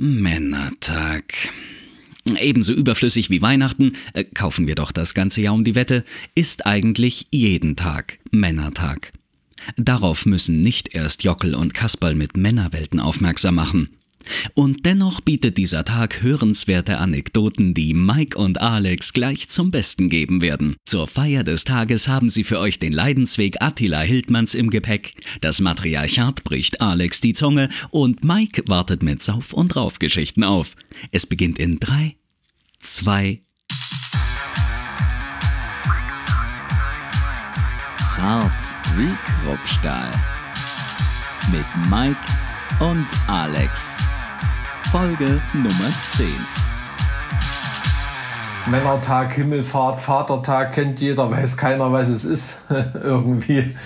Männertag. Ebenso überflüssig wie Weihnachten, äh, kaufen wir doch das ganze Jahr um die Wette, ist eigentlich jeden Tag Männertag. Darauf müssen nicht erst Jockel und Kasperl mit Männerwelten aufmerksam machen. Und dennoch bietet dieser Tag hörenswerte Anekdoten, die Mike und Alex gleich zum Besten geben werden. Zur Feier des Tages haben sie für euch den Leidensweg Attila Hildmanns im Gepäck. Das Matriarchat bricht Alex die Zunge und Mike wartet mit Sauf- und Raufgeschichten auf. Es beginnt in 3, 2, Zart wie Kruppstahl. Mit Mike und Alex. Folge Nummer 10. Männertag, Himmelfahrt, Vatertag kennt jeder, weiß keiner, was es ist. Irgendwie.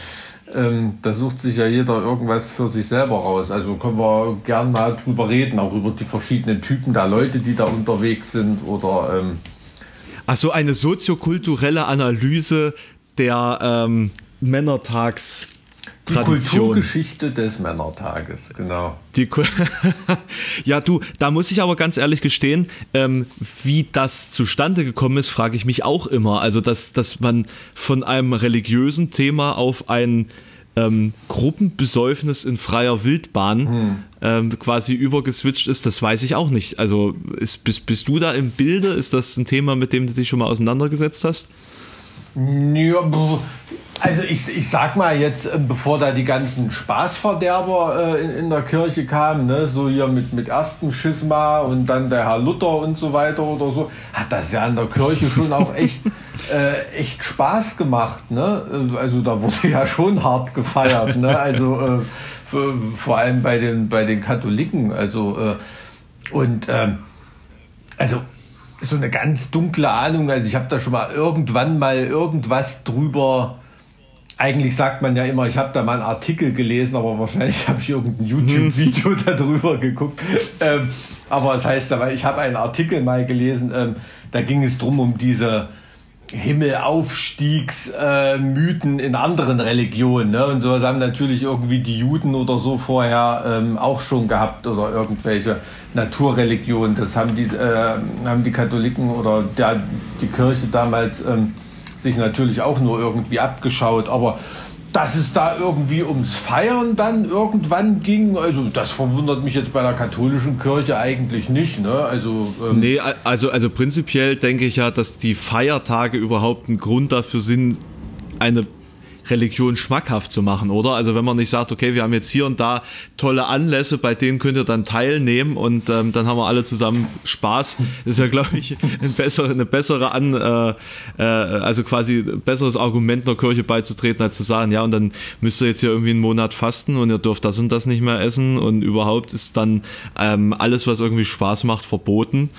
Ähm, da sucht sich ja jeder irgendwas für sich selber raus. Also können wir gern mal drüber reden, auch über die verschiedenen Typen der Leute, die da unterwegs sind oder. Ähm Ach eine soziokulturelle Analyse der ähm, Männertags. Die Kulturgeschichte des Männertages, genau. Die ja, du, da muss ich aber ganz ehrlich gestehen, ähm, wie das zustande gekommen ist, frage ich mich auch immer. Also, dass, dass man von einem religiösen Thema auf ein ähm, Gruppenbesäufnis in freier Wildbahn hm. ähm, quasi übergeswitcht ist, das weiß ich auch nicht. Also, ist, bist, bist du da im Bilde? Ist das ein Thema, mit dem du dich schon mal auseinandergesetzt hast? Ja, also ich, ich sag mal jetzt, ähm, bevor da die ganzen Spaßverderber äh, in, in der Kirche kamen, ne, so hier mit, mit erstem Schisma und dann der Herr Luther und so weiter oder so, hat das ja in der Kirche schon auch echt, äh, echt Spaß gemacht. Ne? Also da wurde ja schon hart gefeiert. Ne? Also äh, vor allem bei den, bei den Katholiken. Also äh, und ähm, also so eine ganz dunkle Ahnung. Also ich habe da schon mal irgendwann mal irgendwas drüber eigentlich sagt man ja immer, ich habe da mal einen Artikel gelesen, aber wahrscheinlich habe ich irgendein YouTube-Video hm. darüber geguckt. Ähm, aber es das heißt, ich habe einen Artikel mal gelesen, ähm, da ging es drum um diese Himmelaufstiegsmythen äh, in anderen Religionen. Ne? Und sowas haben natürlich irgendwie die Juden oder so vorher ähm, auch schon gehabt oder irgendwelche Naturreligionen. Das haben die, äh, haben die Katholiken oder der, die Kirche damals ähm, sich natürlich auch nur irgendwie abgeschaut, aber dass es da irgendwie ums Feiern dann irgendwann ging, also das verwundert mich jetzt bei der katholischen Kirche eigentlich nicht. Ne? Also, ähm nee, also, also prinzipiell denke ich ja, dass die Feiertage überhaupt ein Grund dafür sind, eine Religion schmackhaft zu machen, oder? Also wenn man nicht sagt, okay, wir haben jetzt hier und da tolle Anlässe, bei denen könnt ihr dann teilnehmen und ähm, dann haben wir alle zusammen Spaß. Das ist ja, glaube ich, ein bessere, eine bessere An, äh, äh, also quasi besseres Argument der Kirche beizutreten, als zu sagen, ja, und dann müsst ihr jetzt hier irgendwie einen Monat fasten und ihr dürft das und das nicht mehr essen und überhaupt ist dann ähm, alles, was irgendwie Spaß macht, verboten.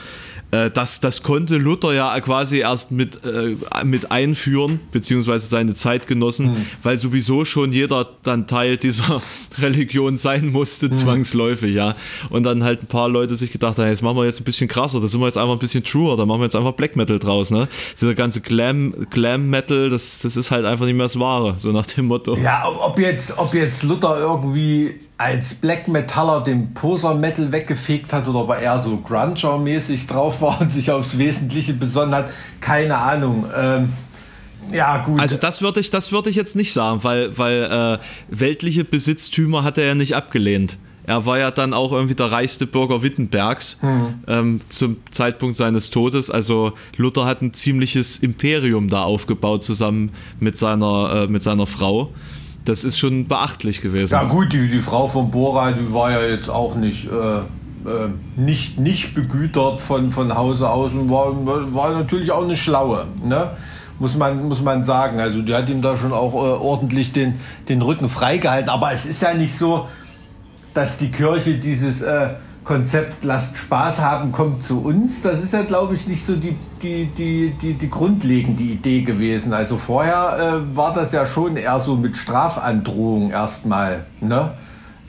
Äh, das, das konnte Luther ja quasi erst mit, äh, mit einführen, beziehungsweise seine Zeitgenossen, mhm. weil sowieso schon jeder dann Teil dieser Religion sein musste, mhm. zwangsläufig, ja. Und dann halt ein paar Leute sich gedacht haben, jetzt machen wir jetzt ein bisschen krasser, da sind wir jetzt einfach ein bisschen truer, da machen wir jetzt einfach Black Metal draus, ne? Dieser ganze Glam, Glam Metal, das, das ist halt einfach nicht mehr das Wahre, so nach dem Motto. Ja, ob jetzt, ob jetzt Luther irgendwie als Black Metaller den Poser Metal weggefegt hat oder ob er eher so Grunger-mäßig drauf war und sich aufs Wesentliche besonnen hat, keine Ahnung. Ähm, ja, gut. Also das würde ich, das ich jetzt nicht sagen, weil, weil äh, weltliche Besitztümer hat er ja nicht abgelehnt. Er war ja dann auch irgendwie der reichste Bürger Wittenbergs hm. ähm, zum Zeitpunkt seines Todes. Also Luther hat ein ziemliches Imperium da aufgebaut zusammen mit seiner, äh, mit seiner Frau das ist schon beachtlich gewesen. Ja gut, die, die Frau von Bora, die war ja jetzt auch nicht, äh, äh, nicht, nicht begütert von, von Hause aus und war, war natürlich auch eine Schlaue. Ne? Muss man, muss man sagen. Also die hat ihm da schon auch äh, ordentlich den, den Rücken freigehalten. Aber es ist ja nicht so, dass die Kirche dieses äh, Konzept lasst Spaß haben, kommt zu uns. Das ist ja, glaube ich, nicht so die, die, die, die, die grundlegende Idee gewesen. Also vorher äh, war das ja schon eher so mit Strafandrohung erstmal. Ne?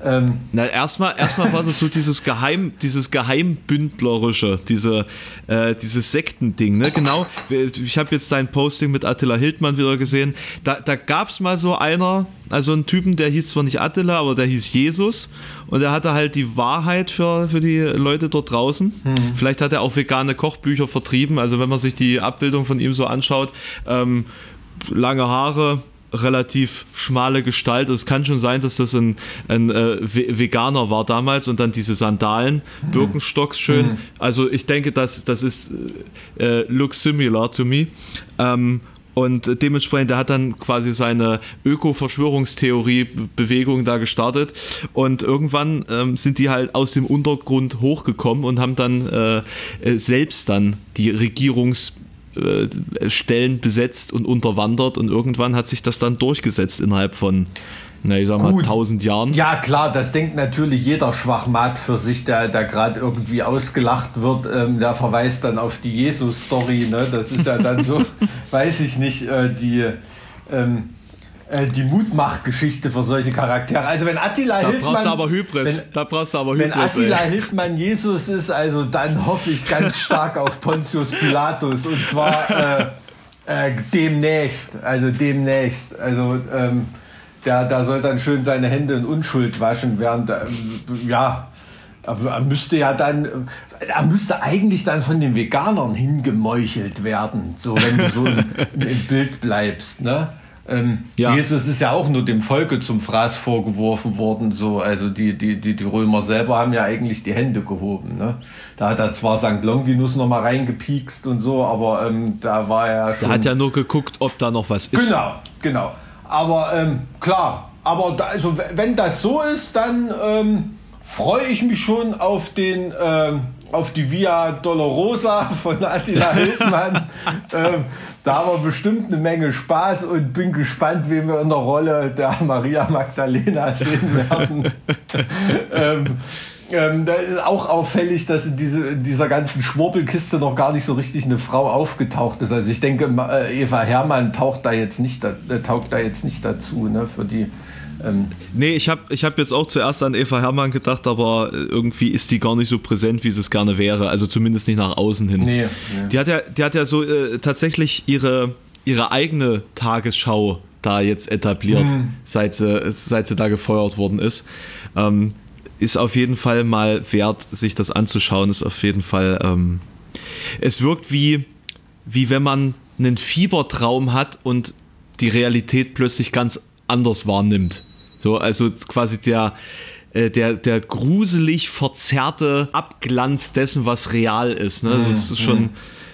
Ähm, Na, erstmal, erstmal war das so dieses Geheim, dieses Geheimbündlerische, diese, äh, dieses Sektending, ne? Genau. Ich habe jetzt dein Posting mit Attila Hildmann wieder gesehen. Da, da gab es mal so einer, also einen Typen, der hieß zwar nicht Attila, aber der hieß Jesus und der hatte halt die Wahrheit für, für die Leute dort draußen. Hm. Vielleicht hat er auch vegane Kochbücher vertrieben. Also wenn man sich die Abbildung von ihm so anschaut, ähm, lange Haare, relativ schmale Gestalt. Es kann schon sein, dass das ein, ein äh, Ve- Veganer war damals und dann diese Sandalen, Birkenstocks schön. Also ich denke, das, das ist äh, looks similar to me. Ähm, und dementsprechend, der hat dann quasi seine Öko-Verschwörungstheorie-Bewegung da gestartet. Und irgendwann ähm, sind die halt aus dem Untergrund hochgekommen und haben dann äh, äh, selbst dann die Regierungs- äh, Stellen besetzt und unterwandert und irgendwann hat sich das dann durchgesetzt innerhalb von, na, ich sag mal, Gut. 1000 Jahren. Ja, klar, das denkt natürlich jeder Schwachmat für sich, der, der gerade irgendwie ausgelacht wird. Ähm, der verweist dann auf die Jesus-Story. Ne? Das ist ja dann so, weiß ich nicht, äh, die, ähm, äh, die Mutmachgeschichte für solche Charaktere. Also, wenn Attila Da Hildmann. brauchst aber Hybris. Wenn, da brauchst du aber wenn Hybris. Attila ey. Hildmann Jesus ist, also dann hoffe ich ganz stark auf Pontius Pilatus. Und zwar äh, äh, demnächst. Also demnächst. Also ähm, der, der soll dann schön seine Hände in Unschuld waschen, während er, ja. Aber er müsste ja dann, er müsste eigentlich dann von den Veganern hingemeuchelt werden, so wenn du so im, im Bild bleibst, ne? Ähm, Ja. Jesus ist ja auch nur dem Volke zum Fraß vorgeworfen worden, so. Also die, die, die, die Römer selber haben ja eigentlich die Hände gehoben, ne? Da hat er zwar St. Longinus noch mal reingepiekst und so, aber ähm, da war er ja schon. Der hat ja nur geguckt, ob da noch was ist. Genau, genau. Aber ähm, klar, aber da, also, wenn das so ist, dann ähm, freue ich mich schon auf den ähm, auf die Via Dolorosa von Attila Hildmann. ähm, da haben wir bestimmt eine Menge Spaß und bin gespannt, wen wir in der Rolle der Maria Magdalena sehen werden. ähm, ähm, da ist auch auffällig, dass in, diese, in dieser ganzen Schwurbelkiste noch gar nicht so richtig eine Frau aufgetaucht ist. Also ich denke, äh, Eva Hermann taucht da jetzt nicht, da, äh, taugt da jetzt nicht dazu, ne, für die. Ähm, Nee, ich habe ich hab jetzt auch zuerst an Eva Hermann gedacht, aber äh, irgendwie ist die gar nicht so präsent, wie sie es gerne wäre. Also zumindest nicht nach außen hin. Nee, nee. Die, hat ja, die hat ja so äh, tatsächlich ihre, ihre eigene Tagesschau da jetzt etabliert, seit, sie, seit sie da gefeuert worden ist. Ähm, ist auf jeden Fall mal wert, sich das anzuschauen. Ist auf jeden Fall. Ähm, es wirkt wie, wie wenn man einen Fiebertraum hat und die Realität plötzlich ganz anders wahrnimmt. So, also quasi der, äh, der, der gruselig verzerrte Abglanz dessen, was real ist. Ne? Also es ist schon,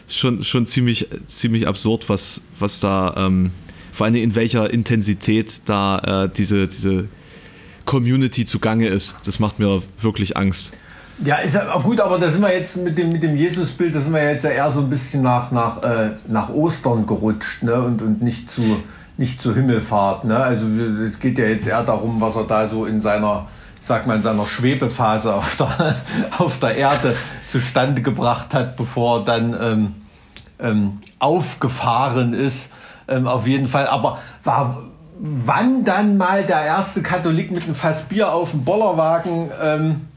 schon, schon ziemlich, ziemlich absurd, was, was da, ähm, vor allem in welcher Intensität da äh, diese, diese Community zugange ist. Das macht mir wirklich Angst. Ja, ist ja auch gut, aber da sind wir jetzt mit dem, mit dem Jesusbild, da sind wir jetzt ja eher so ein bisschen nach, nach, äh, nach Ostern gerutscht ne? und, und nicht, zu, nicht zu Himmelfahrt. Ne? Also es geht ja jetzt eher darum, was er da so in seiner, sag mal, in seiner Schwebephase auf der, auf der Erde zustande gebracht hat, bevor er dann ähm, ähm, aufgefahren ist. Ähm, auf jeden Fall. Aber war, wann dann mal der erste Katholik mit einem Fass Bier auf dem Bollerwagen ähm,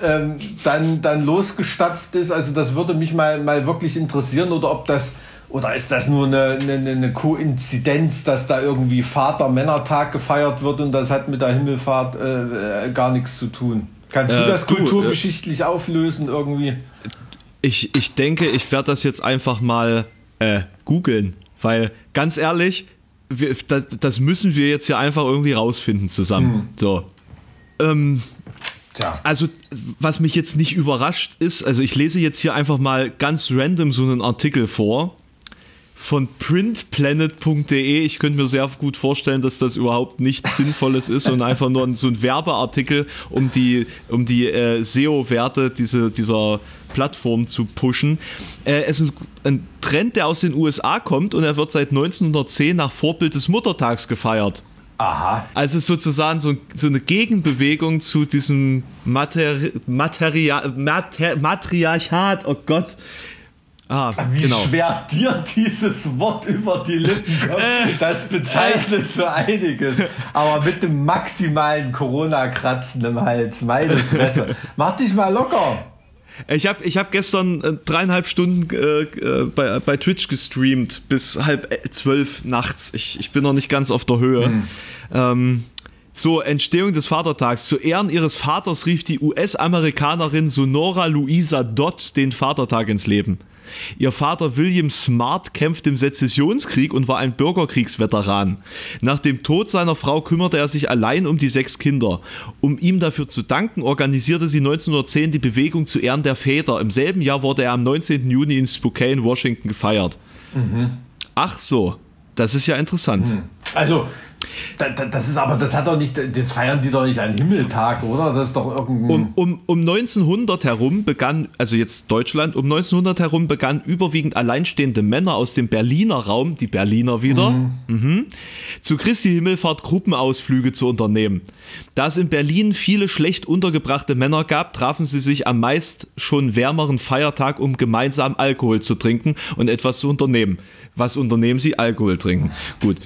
ähm, dann, dann losgestapft ist. Also das würde mich mal, mal wirklich interessieren oder ob das oder ist das nur eine, eine, eine Koinzidenz, dass da irgendwie Vater-Männertag gefeiert wird und das hat mit der Himmelfahrt äh, äh, gar nichts zu tun? Kannst du Äh, das du, kulturgeschichtlich auflösen irgendwie? Ich, ich denke, ich werde das jetzt einfach mal äh, googeln, weil ganz ehrlich, wir, das, das müssen wir jetzt hier einfach irgendwie rausfinden zusammen. So. Ähm, Tja. also, was mich jetzt nicht überrascht ist, also ich lese jetzt hier einfach mal ganz random so einen Artikel vor von printplanet.de. Ich könnte mir sehr gut vorstellen, dass das überhaupt nichts Sinnvolles ist und einfach nur so ein Werbeartikel, um die, um die äh, SEO-Werte diese, dieser Plattform zu pushen. Äh, es ist ein Trend, der aus den USA kommt und er wird seit 1910 nach Vorbild des Muttertags gefeiert. Aha. Also sozusagen so, so eine Gegenbewegung zu diesem Materi Materia Mater Matriarchat, oh Gott. Ah, Wie genau. schwer dir dieses Wort über die Lippen kommt, äh, das bezeichnet äh. so einiges. Aber mit dem maximalen Corona-Kratzen im Hals, meine Fresse. Mach dich mal locker. Ich habe ich hab gestern äh, dreieinhalb Stunden äh, äh, bei, bei Twitch gestreamt bis halb äh, zwölf nachts. Ich, ich bin noch nicht ganz auf der Höhe. Hm. Ähm, zur Entstehung des Vatertags. Zu Ehren ihres Vaters rief die US-Amerikanerin Sonora Louisa Dott den Vatertag ins Leben. Ihr Vater William Smart kämpfte im Sezessionskrieg und war ein Bürgerkriegsveteran. Nach dem Tod seiner Frau kümmerte er sich allein um die sechs Kinder. Um ihm dafür zu danken, organisierte sie 1910 die Bewegung zu Ehren der Väter. Im selben Jahr wurde er am 19. Juni in Spokane, Washington gefeiert. Mhm. Ach so, das ist ja interessant. Mhm. Also, das ist aber, das hat doch nicht, das feiern die doch nicht einen Himmeltag, oder? Das ist doch irgendein. Um, um, um 1900 herum begann, also jetzt Deutschland, um 1900 herum begannen überwiegend alleinstehende Männer aus dem Berliner Raum, die Berliner wieder, mhm. Mhm, zu Christi Himmelfahrt Gruppenausflüge zu unternehmen. Da es in Berlin viele schlecht untergebrachte Männer gab, trafen sie sich am meist schon wärmeren Feiertag, um gemeinsam Alkohol zu trinken und etwas zu unternehmen. Was unternehmen sie? Alkohol trinken. Gut.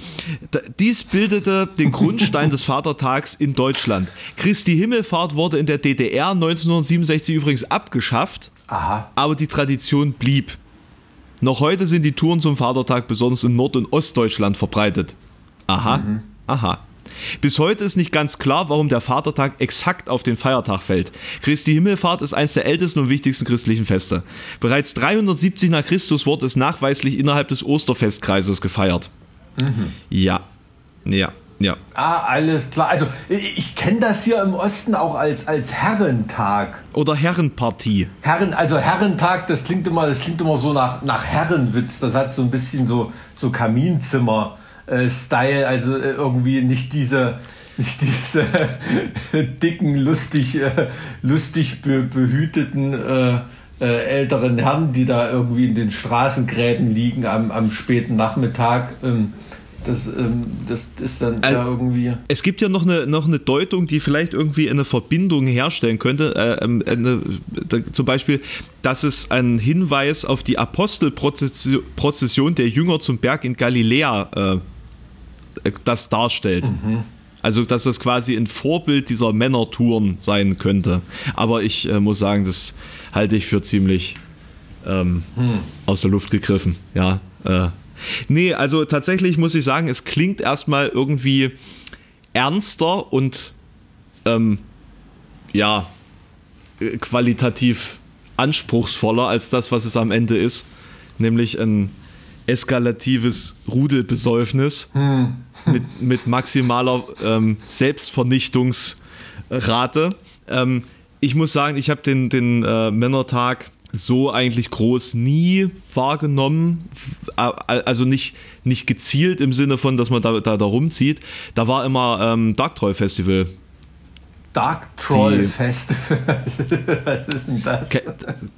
Dies bildete den Grundstein des Vatertags in Deutschland. Christi Himmelfahrt wurde in der DDR 1967 übrigens abgeschafft, Aha. aber die Tradition blieb. Noch heute sind die Touren zum Vatertag besonders in Nord- und Ostdeutschland verbreitet. Aha, mhm. aha. Bis heute ist nicht ganz klar, warum der Vatertag exakt auf den Feiertag fällt. Christi Himmelfahrt ist eines der ältesten und wichtigsten christlichen Feste. Bereits 370 nach Christus wurde es nachweislich innerhalb des Osterfestkreises gefeiert. Mhm. Ja, ja. Ja. Ah, alles klar. Also ich, ich kenne das hier im Osten auch als, als Herrentag. Oder Herrenpartie. Herren, also Herrentag, das klingt immer, das klingt immer so nach, nach Herrenwitz. Das hat so ein bisschen so, so Kaminzimmer. Äh, Style, also äh, irgendwie nicht diese nicht diese dicken, lustig, äh, lustig be behüteten äh, äh, älteren Herren, die da irgendwie in den Straßengräben liegen am, am späten Nachmittag. Ähm, das, ähm, das ist dann also, da irgendwie. Es gibt ja noch eine, noch eine Deutung, die vielleicht irgendwie eine Verbindung herstellen könnte. Äh, ähm, eine, zum Beispiel, dass es ein Hinweis auf die Apostelprozession der Jünger zum Berg in Galiläa äh, das darstellt. Mhm. Also, dass das quasi ein Vorbild dieser Männertouren sein könnte. Aber ich äh, muss sagen, das halte ich für ziemlich ähm, hm. aus der Luft gegriffen. Ja. Äh. Nee, also tatsächlich muss ich sagen, es klingt erstmal irgendwie ernster und ähm, ja, qualitativ anspruchsvoller als das, was es am Ende ist. Nämlich ein eskalatives Rudelbesäufnis hm. mit, mit maximaler ähm, Selbstvernichtungsrate. Ähm, ich muss sagen, ich habe den, den äh, Männertag so eigentlich groß nie wahrgenommen. Also nicht, nicht gezielt im Sinne von, dass man da, da, da rumzieht. Da war immer ähm, Dark Troll Festival. Dark Troll Festival. Was ist denn das?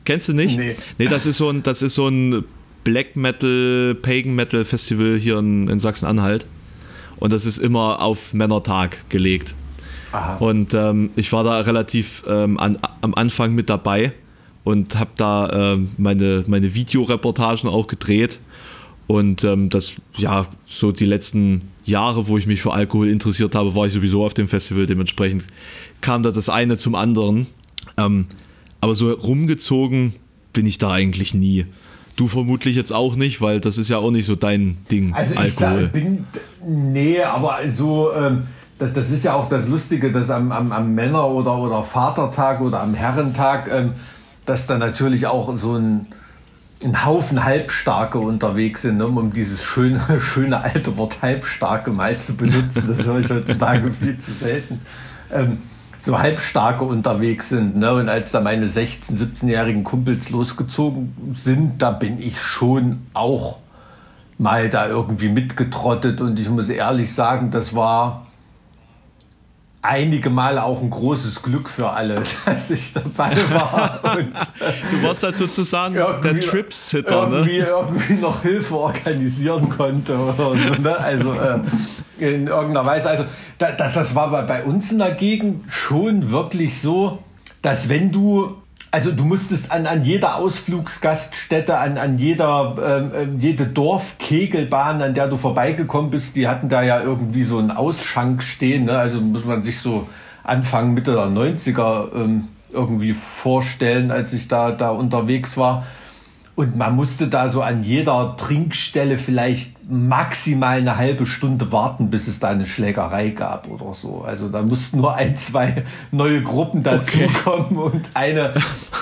Kennst du nicht? Nee. Nee, das ist so ein, das ist so ein Black Metal, Pagan Metal Festival hier in, in Sachsen-Anhalt. Und das ist immer auf Männertag gelegt. Aha. Und ähm, ich war da relativ ähm, an, am Anfang mit dabei und habe da ähm, meine, meine Videoreportagen auch gedreht. Und ähm, das, ja, so die letzten Jahre, wo ich mich für Alkohol interessiert habe, war ich sowieso auf dem Festival. Dementsprechend kam da das eine zum anderen. Ähm, aber so rumgezogen bin ich da eigentlich nie. Du vermutlich jetzt auch nicht, weil das ist ja auch nicht so dein Ding, also Alkohol. Ich bin, nee, aber so, ähm, das, das, ist ja auch das Lustige, dass am, am, am Männer- oder, oder Vatertag oder am Herrentag, ähm, dass da natürlich auch so ein, ein Haufen Halbstarke unterwegs sind, ne, um dieses schöne, schöne alte Wort Halbstarke mal zu benutzen. Das höre ich heutzutage viel zu selten. Ähm, so Halbstarke unterwegs sind. Ne? Und als da meine 16-, 17-jährigen Kumpels losgezogen sind, da bin ich schon auch mal da irgendwie mitgetrottet. Und ich muss ehrlich sagen, das war einige Male auch ein großes Glück für alle, dass ich dabei war. Und du warst halt sozusagen der Trips-Hitter, ne? Irgendwie, irgendwie noch Hilfe organisieren konnte so. Ne? Also äh, in irgendeiner Weise. Also da, da, das war bei, uns in der Gegend schon wirklich so, dass wenn du also du musstest an, an jeder Ausflugsgaststätte, an, an jeder ähm, ähm, jede Dorfkegelbahn, an der du vorbeigekommen bist, die hatten da ja irgendwie so einen Ausschank stehen. Ne? Also muss man sich so Anfang, Mitte der 90er ähm, irgendwie vorstellen, als ich da, da unterwegs war. Und man musste da so an jeder Trinkstelle vielleicht maximal eine halbe Stunde warten, bis es da eine Schlägerei gab oder so. Also da mussten nur ein, zwei neue Gruppen dazukommen okay. und eine,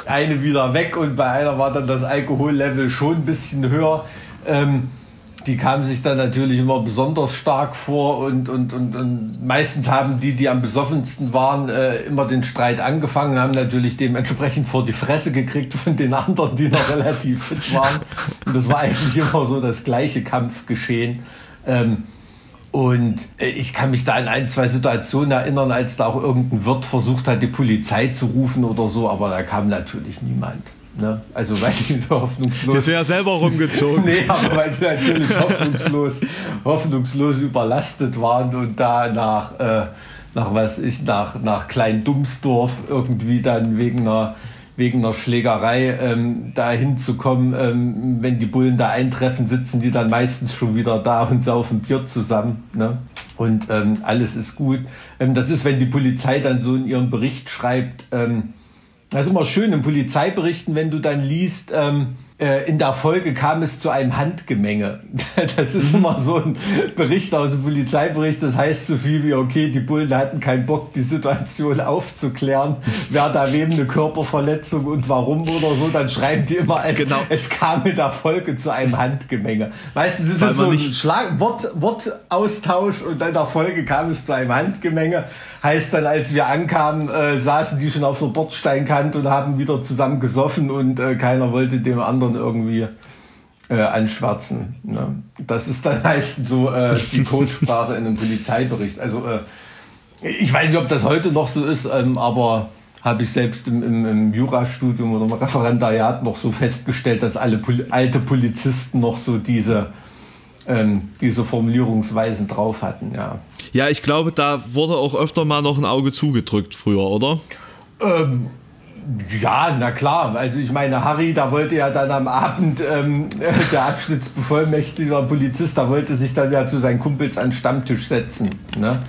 eine wieder weg. Und bei einer war dann das Alkohollevel schon ein bisschen höher. Ähm, die kamen sich dann natürlich immer besonders stark vor und, und, und, und meistens haben die, die am besoffensten waren, äh, immer den Streit angefangen, haben natürlich dementsprechend vor die Fresse gekriegt von den anderen, die noch relativ fit waren. Und das war eigentlich immer so das gleiche Kampfgeschehen. Ähm, und äh, ich kann mich da an ein, zwei Situationen erinnern, als da auch irgendein Wirt versucht hat, die Polizei zu rufen oder so, aber da kam natürlich niemand. Ne? Also weil die so hoffnungslos. Das ja selber rumgezogen. nee, aber weil die natürlich hoffnungslos, hoffnungslos überlastet waren und da nach, äh, nach was ich, nach, nach Klein Dumsdorf irgendwie dann wegen einer wegen einer Schlägerei ähm, da hinzukommen. Ähm, wenn die Bullen da eintreffen, sitzen die dann meistens schon wieder da und saufen Bier zusammen. Ne? Und ähm, alles ist gut. Ähm, das ist, wenn die Polizei dann so in ihrem Bericht schreibt, ähm, das ist immer schön in Polizeiberichten, wenn du dann liest, ähm, äh, in der Folge kam es zu einem Handgemenge. Das ist mhm. immer so ein Bericht aus dem Polizeibericht. Das heißt so viel wie, okay, die Bullen hatten keinen Bock, die Situation aufzuklären, wer da wem eine Körperverletzung und warum oder so. Dann schreiben die immer, es, genau. es kam in der Folge zu einem Handgemenge. Meistens ist es so ein Schlag Wort, Wortaustausch und in der Folge kam es zu einem Handgemenge. Heißt dann, als wir ankamen, äh, saßen die schon auf der Bordsteinkante und haben wieder zusammen gesoffen und äh, keiner wollte dem anderen anderen irgendwie äh, anschwärzen. Ne? Das ist dann meistens so äh, die Codesprache in einem Polizeibericht. Also äh, ich weiß nicht, ob das heute noch so ist, ähm, aber habe ich selbst im, im, im Jurastudium oder im Referendariat noch so festgestellt, dass alle Pol alte Polizisten noch so diese ähm, diese Formulierungsweisen drauf hatten, ja. Ja, ich glaube, da wurde auch öfter mal noch ein Auge zugedrückt früher, oder? Ähm, ja, na klar. Also ich meine, Harry, da wollte ja dann am Abend ähm, der Abschnittsbevollmächtiger Polizist, da wollte sich dann ja zu seinen Kumpels an den Stammtisch setzen. Ne?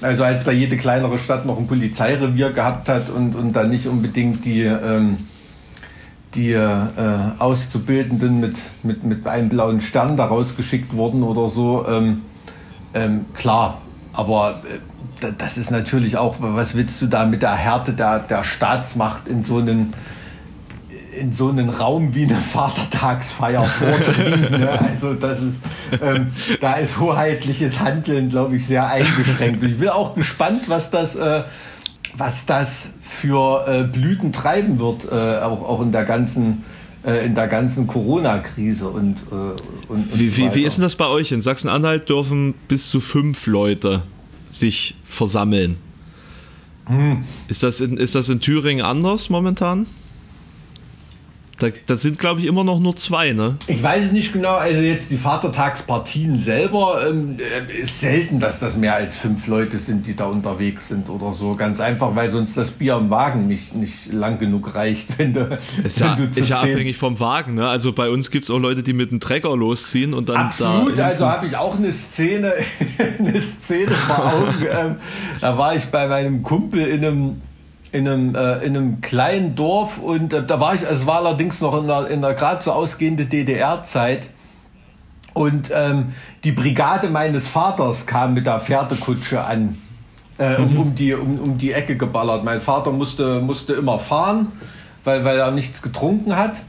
Also als da jede kleinere Stadt noch ein Polizeirevier gehabt hat und, und dann nicht unbedingt die, ähm, die äh, Auszubildenden mit, mit, mit einem blauen Stern da rausgeschickt wurden oder so, ähm, ähm, klar. Aber äh, das ist natürlich auch, was willst du da mit der Härte der, der Staatsmacht in so einen in so einen Raum wie eine Vatertagsfeier vordringen. ne? Also das ist, ähm, da ist hoheitliches Handeln, glaube ich, sehr eingeschränkt. Und ich bin auch gespannt, was das, äh, was das für äh, Blüten treiben wird, äh, auch, auch in der ganzen äh, in der ganzen Corona-Krise und, äh, und, und wie, wie, wie ist denn das bei euch? In Sachsen-Anhalt dürfen bis zu fünf Leute sich versammeln. Hm. Ist, das in, ist das in Thüringen anders momentan? Da, das sind, glaube ich, immer noch nur zwei, ne? Ich weiß es nicht genau. Also jetzt die Vatertagspartien selber ähm, äh, ist selten, dass das mehr als fünf Leute sind, die da unterwegs sind oder so. Ganz einfach, weil sonst das Bier im Wagen nicht, nicht lang genug reicht, wenn du. Ist ja, du ist ja abhängig vom Wagen, ne? Also bei uns gibt es auch Leute, die mit dem Trecker losziehen und dann. Absolut, da also habe ich auch eine Szene, eine Szene vor Augen. ähm, da war ich bei meinem Kumpel in einem in einem, äh, in einem kleinen Dorf und äh, da war ich, es war allerdings noch in der, in der gerade so ausgehende DDR-Zeit. Und ähm, die Brigade meines Vaters kam mit der Pferdekutsche an, äh, um, mhm. um, die, um, um die Ecke geballert. Mein Vater musste, musste immer fahren, weil, weil er nichts getrunken hat.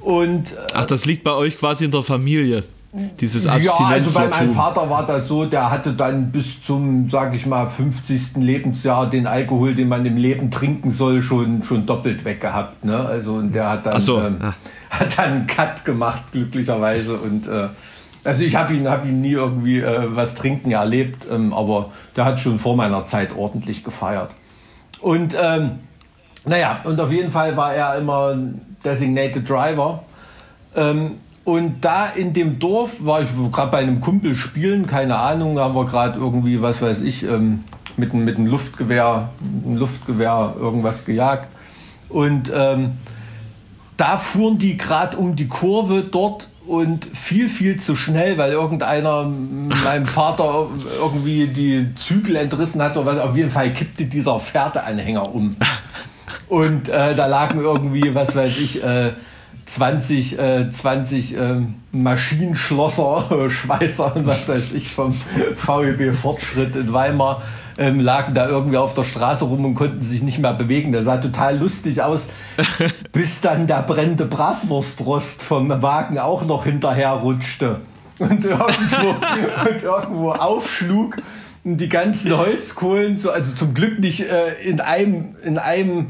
Und, äh, Ach, das liegt bei euch quasi in der Familie. Dieses Ja, also bei meinem Vater war das so, der hatte dann bis zum, sag ich mal, 50. Lebensjahr den Alkohol, den man im Leben trinken soll, schon, schon doppelt weggehabt. Ne? Also und der hat dann, so, ähm, hat dann einen Cut gemacht, glücklicherweise. Und äh, also ich habe ihn, hab ihn nie irgendwie äh, was trinken erlebt, ähm, aber der hat schon vor meiner Zeit ordentlich gefeiert. Und ähm, naja, und auf jeden Fall war er immer Designated Driver. Ähm, und da in dem Dorf war ich gerade bei einem Kumpel spielen, keine Ahnung, haben wir gerade irgendwie, was weiß ich, ähm, mit, mit einem Luftgewehr, einem Luftgewehr irgendwas gejagt. Und ähm, da fuhren die gerade um die Kurve dort und viel, viel zu schnell, weil irgendeiner meinem Vater irgendwie die Zügel entrissen hat oder was. Auf jeden Fall kippte dieser Pferdeanhänger um. Und äh, da lagen irgendwie, was weiß ich, äh, 20, äh, 20 äh, Maschinenschlosser, Schweißer und was weiß ich vom VEB Fortschritt in Weimar ähm, lagen da irgendwie auf der Straße rum und konnten sich nicht mehr bewegen. Der sah total lustig aus, bis dann der brennende Bratwurstrost vom Wagen auch noch hinterher rutschte und irgendwo, und irgendwo aufschlug und die ganzen Holzkohlen, so, also zum Glück nicht äh, in einem, in einem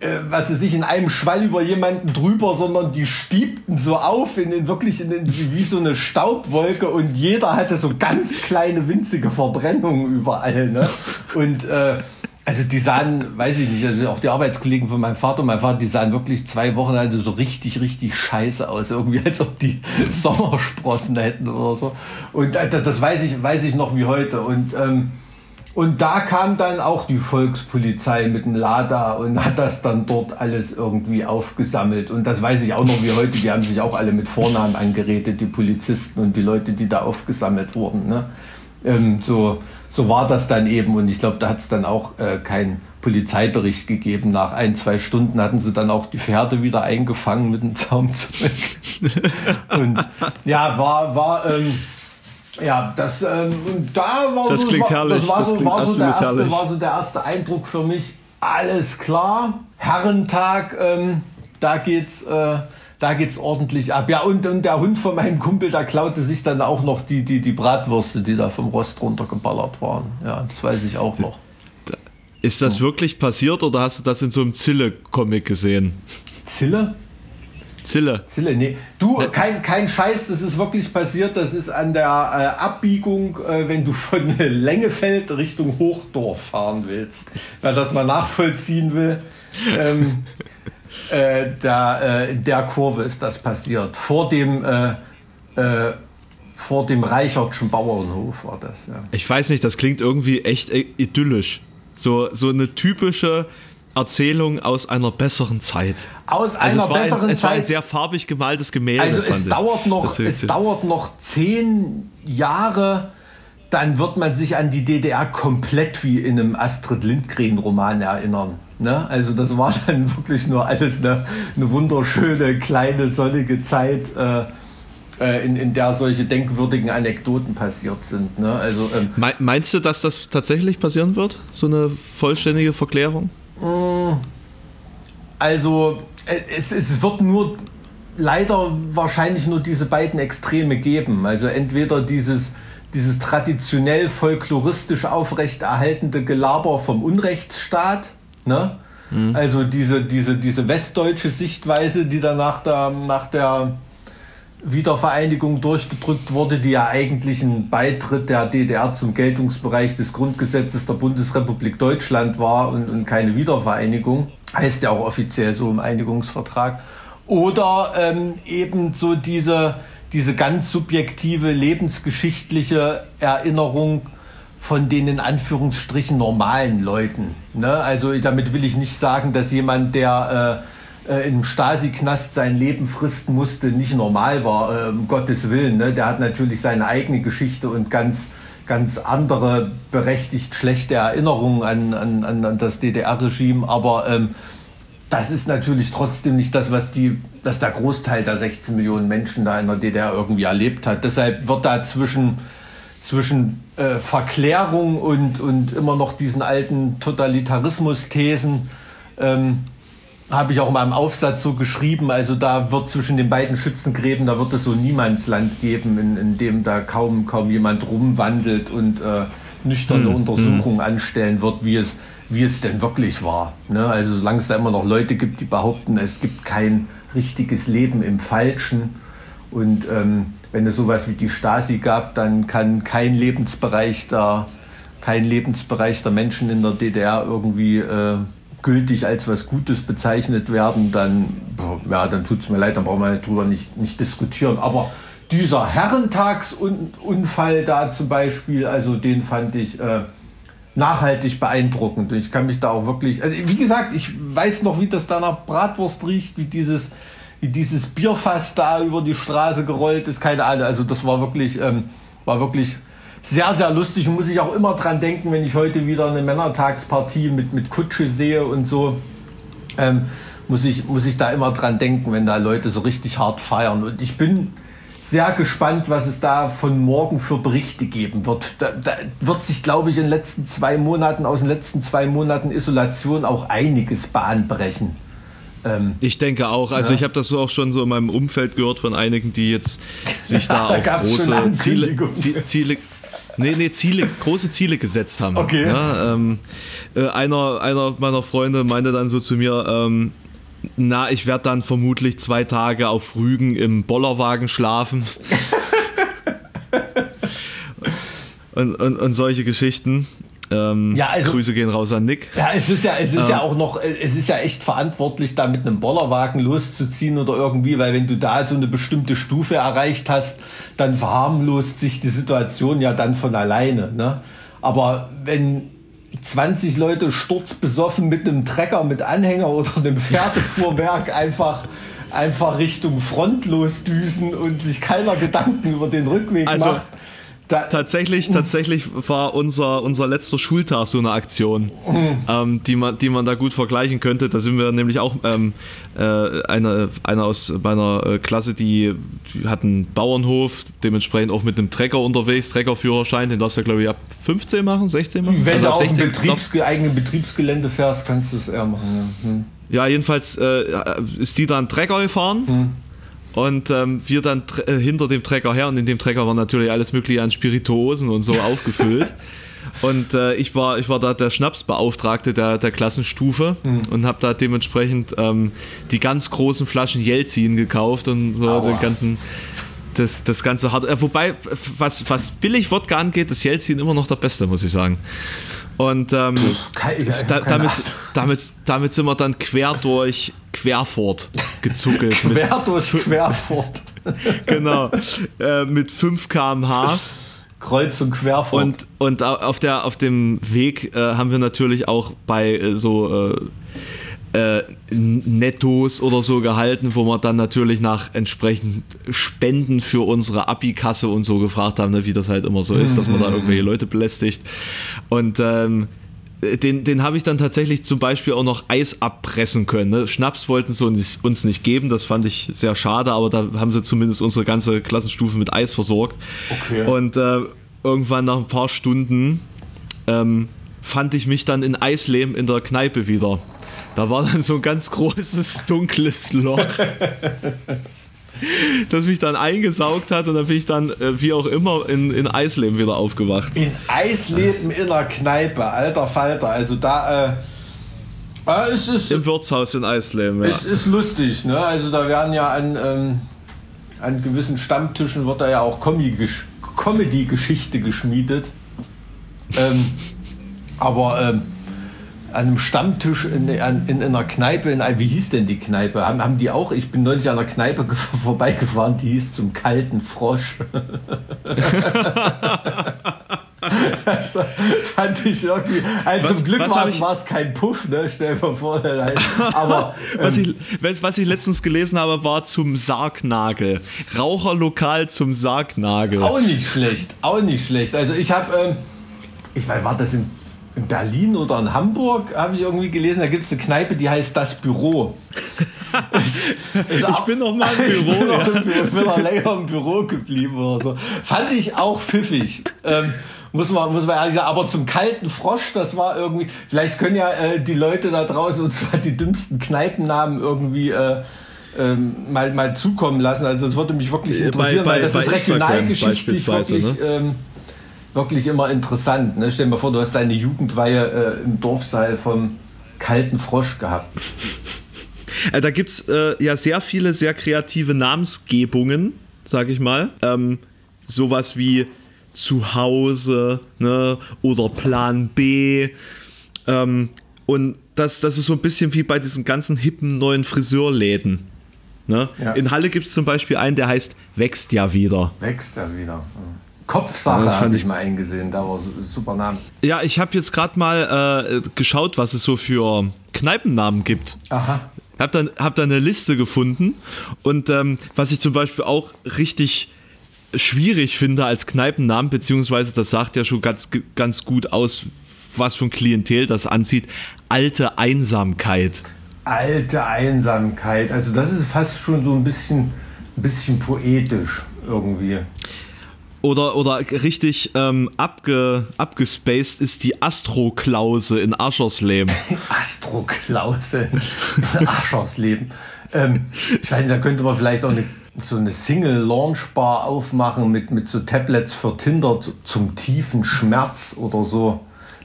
äh, was weiß ich, in einem Schwall über jemanden drüber, sondern die stiebten so auf in, in wirklich in, in, wie so eine Staubwolke und jeder hatte so ganz kleine winzige Verbrennungen überall. Ne? Und äh, also die sahen, weiß ich nicht, also auch die Arbeitskollegen von meinem Vater und meinem Vater, die sahen wirklich zwei Wochen also so richtig, richtig scheiße aus. Irgendwie als ob die Sommersprossen hätten oder so. Und äh, das weiß ich, weiß ich noch wie heute. Und ähm, und da kam dann auch die Volkspolizei mit dem Lada und hat das dann dort alles irgendwie aufgesammelt. Und das weiß ich auch noch wie heute. Die haben sich auch alle mit Vornamen angeredet, die Polizisten und die Leute, die da aufgesammelt wurden. Ne? Ähm, so, so war das dann eben. Und ich glaube, da hat es dann auch äh, keinen Polizeibericht gegeben. Nach ein, zwei Stunden hatten sie dann auch die Pferde wieder eingefangen mit dem Zaumzeug. und ja, war, war, ähm, ja, das, ähm, da war das so, klingt war, herrlich. Das war, das so, war, so der erste, herrlich. war so der erste Eindruck für mich. Alles klar. Herrentag, ähm, da geht's, äh, da geht's ordentlich ab. Ja, und, und der Hund von meinem Kumpel, da klaute sich dann auch noch die, die, die Bratwürste, die da vom Rost runtergeballert waren. Ja, das weiß ich auch noch. Ist das wirklich passiert oder hast du das in so einem Zille-Comic gesehen? Zille? Zille. Zille, nee. Du, kein, kein Scheiß, das ist wirklich passiert. Das ist an der äh, Abbiegung, äh, wenn du von Lengefeld Richtung Hochdorf fahren willst. Wer das mal nachvollziehen will. Ähm, äh, da, äh, in der Kurve ist das passiert. Vor dem, äh, äh, vor dem Reichertschen Bauernhof war das. Ja. Ich weiß nicht, das klingt irgendwie echt idyllisch. So, so eine typische Erzählung aus einer besseren Zeit. Aus einer also es besseren ein, es Zeit. war ein sehr farbig gemaltes Gemälde. Also es fand ich. dauert noch, Das es dauert noch zehn Jahre, dann wird man sich an die DDR komplett wie in einem Astrid Lindgren-Roman erinnern. Ne? Also das war dann wirklich nur alles eine, eine wunderschöne, kleine, sonnige Zeit, äh, äh, in, in der solche denkwürdigen Anekdoten passiert sind. Ne? Also ähm, Me- Meinst du, dass das tatsächlich passieren wird? So eine vollständige Verklärung? Also äh, es, es wird nur leider wahrscheinlich nur diese beiden Extreme geben. Also entweder dieses, dieses traditionell folkloristisch aufrechterhaltende Gelaber vom Unrechtsstaat, ne? Also diese, diese, diese westdeutsche Sichtweise, die dann nach der, nach der Wiedervereinigung durchgedrückt wurde, die ja eigentlich ein Beitritt der DDR zum Geltungsbereich des Grundgesetzes der Bundesrepublik Deutschland war und, und keine Wiedervereinigung. Heißt ja auch offiziell so im Einigungsvertrag. Oder ähm, eben so diese, diese ganz subjektive lebensgeschichtliche Erinnerung von den in Anführungsstrichen normalen Leuten. Ne? Also damit will ich nicht sagen, dass jemand, der äh, äh, im Stasi-Knast sein Leben fristen musste, nicht normal war, äh, um Gottes Willen. Ne? Der hat natürlich seine eigene Geschichte und ganz, ganz andere berechtigt schlechte Erinnerungen an, an, an, an das DDR-Regime, aber ähm, das ist natürlich trotzdem nicht das, was die, was der Großteil der 16 Millionen Menschen da in der DDR irgendwie erlebt hat. Deshalb wird da zwischen, zwischen äh, Verklärung und, und immer noch diesen alten Totalitarismus-Thesen ähm, habe ich auch mal im Aufsatz so geschrieben. Also da wird zwischen den beiden Schützengräben, da wird es so Niemandsland geben, in, in dem da kaum, kaum jemand rumwandelt und äh, nüchterne Untersuchungen anstellen wird, wie es, wie es denn wirklich war. Ne? Also solange es da immer noch Leute gibt, die behaupten, es gibt kein richtiges Leben im Falschen. Und ähm, wenn es sowas wie die Stasi gab, dann kann kein Lebensbereich der, kein Lebensbereich der Menschen in der DDR irgendwie äh, gültig als was Gutes bezeichnet werden, dann, ja, dann tut es mir leid, dann brauchen wir darüber nicht, nicht diskutieren. Aber dieser Herrentagsunfall da zum Beispiel, also den fand ich äh, nachhaltig beeindruckend. Ich kann mich da auch wirklich, also wie gesagt, ich weiß noch, wie das da nach Bratwurst riecht, wie dieses, wie dieses Bierfass da über die Straße gerollt ist, keine Ahnung. Also das war wirklich, ähm, war wirklich sehr, sehr lustig und muss ich auch immer dran denken, wenn ich heute wieder eine Männertagspartie mit, mit Kutsche sehe und so. Ähm, muss ich, muss ich da immer dran denken, wenn da Leute so richtig hart feiern. Und ich bin sehr gespannt, was es da von morgen für Berichte geben wird. Da, da wird sich, glaube ich, in den letzten zwei Monaten, aus den letzten zwei Monaten Isolation auch einiges Bahn brechen. Ähm, ich denke auch. Also ja. ich habe das so auch schon so in meinem Umfeld gehört von einigen, die jetzt sich da, da auch große Ziele, Ziele, Nee, nee, Ziele, große Ziele gesetzt haben. Okay. Ja, ähm, äh, einer, einer meiner Freunde meinte dann so zu mir, ähm, na, ich werde dann vermutlich zwei Tage auf Rügen im Bollerwagen schlafen. und, und, und solche Geschichten. Ähm, ja, also, Grüße gehen raus an Nick. Ja, es ist ja, es ist ähm, ja auch noch, es ist ja echt verantwortlich, da mit einem Bollerwagen loszuziehen oder irgendwie, weil wenn du da so eine bestimmte Stufe erreicht hast, dann verharmlost sich die Situation ja dann von alleine. Ne? Aber wenn 20 Leute sturzbesoffen mit einem Trecker, mit Anhänger oder einem Pferdefuhrwerk einfach einfach Richtung Front losdüsen und sich keiner Gedanken über den Rückweg also, macht da, tatsächlich, tatsächlich war unser, unser letzter Schultag so eine Aktion, mhm. ähm, die, man, die man da gut vergleichen könnte. Da sind wir nämlich auch ähm, äh, eine, eine aus meiner äh, Klasse, die, die hat einen Bauernhof, dementsprechend auch mit einem Trecker unterwegs, Treckerführerschein, den darfst du ja glaube ich ab 15 machen, 16 machen. Wenn also du auf dem Betriebsge eigenen Betriebsgelände fährst, kannst du es eher machen. Ja, hm. ja jedenfalls äh, ist die dann Trecker gefahren. Hm und ähm, wir dann äh, hinter dem Trecker her und in dem Trecker war natürlich alles mögliche an Spirituosen und so aufgefüllt. Und äh, ich, war, ich war da der Schnapsbeauftragte der, der Klassenstufe mhm. und habe da dementsprechend ähm, die ganz großen Flaschen Jelzin gekauft und so Aua. den ganzen das, das ganze hart. Äh, wobei, was, was billig Wodka angeht, ist Jelzin immer noch der Beste, muss ich sagen. Und ähm, da, damit, damit, damit sind wir dann quer durch Querfurt gezuckelt. quer durch Querfurt. genau. Äh, mit 5 km/h. Kreuz und Querfurt. Und, und auf, der, auf dem Weg äh, haben wir natürlich auch bei äh, so äh, Nettos oder so gehalten, wo wir dann natürlich nach entsprechend Spenden für unsere Abi-Kasse und so gefragt haben, ne, wie das halt immer so ist, dass man da irgendwelche Leute belästigt. Und ähm, den, den habe ich dann tatsächlich zum Beispiel auch noch Eis abpressen können. Ne? Schnaps wollten sie uns, uns nicht geben, das fand ich sehr schade, aber da haben sie zumindest unsere ganze Klassenstufe mit Eis versorgt. Okay. Und äh, irgendwann nach ein paar Stunden ähm, fand ich mich dann in Eislehm in der Kneipe wieder. Da war dann so ein ganz großes, dunkles Loch. das mich dann eingesaugt hat und dann bin ich dann, äh, wie auch immer, in, in Eisleben wieder aufgewacht. In Eisleben in der Kneipe, alter Falter. Also da, äh, äh, es ist, Im Wirtshaus in Eisleben, ja. Es ist lustig, ne? Also da werden ja an, ähm, an gewissen Stammtischen wird da ja auch Comedy-Geschichte geschmiedet. Ähm, aber ähm, an einem Stammtisch in, in, in einer Kneipe, in, wie hieß denn die Kneipe? Haben, haben die auch, ich bin neulich an einer Kneipe vorbeigefahren, die hieß zum kalten Frosch. das fand ich irgendwie. Also was, zum Glück war es kein Puff, ne? Stell dir vor. Aber, ähm, was, ich, was ich letztens gelesen habe, war zum Sargnagel. Raucherlokal zum Sargnagel. Auch nicht schlecht, auch nicht schlecht. Also ich habe, ähm, ich weiß, war das in in Berlin oder in Hamburg, habe ich irgendwie gelesen, da gibt es eine Kneipe, die heißt Das Büro. ich bin noch mal im Büro. ich bin, ja. ich bin noch länger im Büro geblieben oder so. Fand ich auch pfiffig. Ähm, muss man, muss man ehrlich sagen, aber zum kalten Frosch, das war irgendwie, vielleicht können ja äh, die Leute da draußen und zwar die dümmsten Kneipennamen irgendwie äh, ähm, mal, mal zukommen lassen. Also das würde mich wirklich interessieren, bei, bei, weil das ist regionalgeschichtlich wirklich ne? ähm, wirklich immer interessant. Ne? Stell dir mal vor, du hast deine Jugendweihe äh, im Dorfsaal vom kalten Frosch gehabt. Äh, da gibt es äh, ja sehr viele sehr kreative Namensgebungen, sag ich mal. Ähm, sowas wie Zuhause ne? oder Plan B. Ähm, und das, das ist so ein bisschen wie bei diesen ganzen hippen neuen Friseurläden. Ne? Ja. In Halle gibt es zum Beispiel einen, der heißt Wächst ja wieder. Wächst ja wieder. Kopfsache fand habe ich- mal eingesehen. Da war so- super Name. Ja, ich habe jetzt gerade mal äh, geschaut, was es so für Kneipennamen gibt. Aha. Hab dann hab da eine Liste gefunden und ähm, was ich zum Beispiel auch richtig schwierig finde als Kneipennamen, beziehungsweise das sagt ja schon ganz, ganz gut aus, was für ein Klientel das anzieht. Alte Einsamkeit. Alte Einsamkeit. Also das ist fast schon so ein bisschen, ein bisschen poetisch irgendwie. Oder, oder richtig ähm, abge, abgespaced ist die Astro-Klause in Aschersleben. Astro-Klause in Aschersleben. Ähm, ich weiß nicht, da könnte man vielleicht auch eine, so eine Single-Launch-Bar aufmachen mit, mit so Tablets für Tinder zu, zum tiefen Schmerz oder so.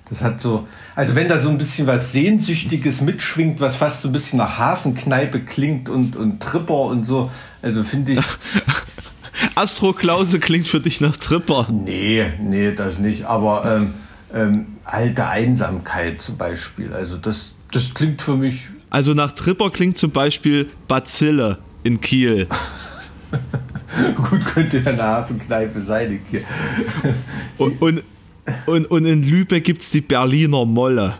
Das hat so, also wenn da so ein bisschen was Sehnsüchtiges mitschwingt, was fast so ein bisschen nach Hafenkneipe klingt und, und Tripper und so, also finde ich, Astro-Klause klingt für dich nach Tripper. nee, nee, das nicht, aber ähm, ähm, alte Einsamkeit zum Beispiel, also das, das klingt für mich Also nach Tripper klingt zum Beispiel Bazille in Kiel. Gut, könnte ja eine Hafenkneipe sein. Hier. Und, und, und, und in Lübeck gibt es die Berliner Molle.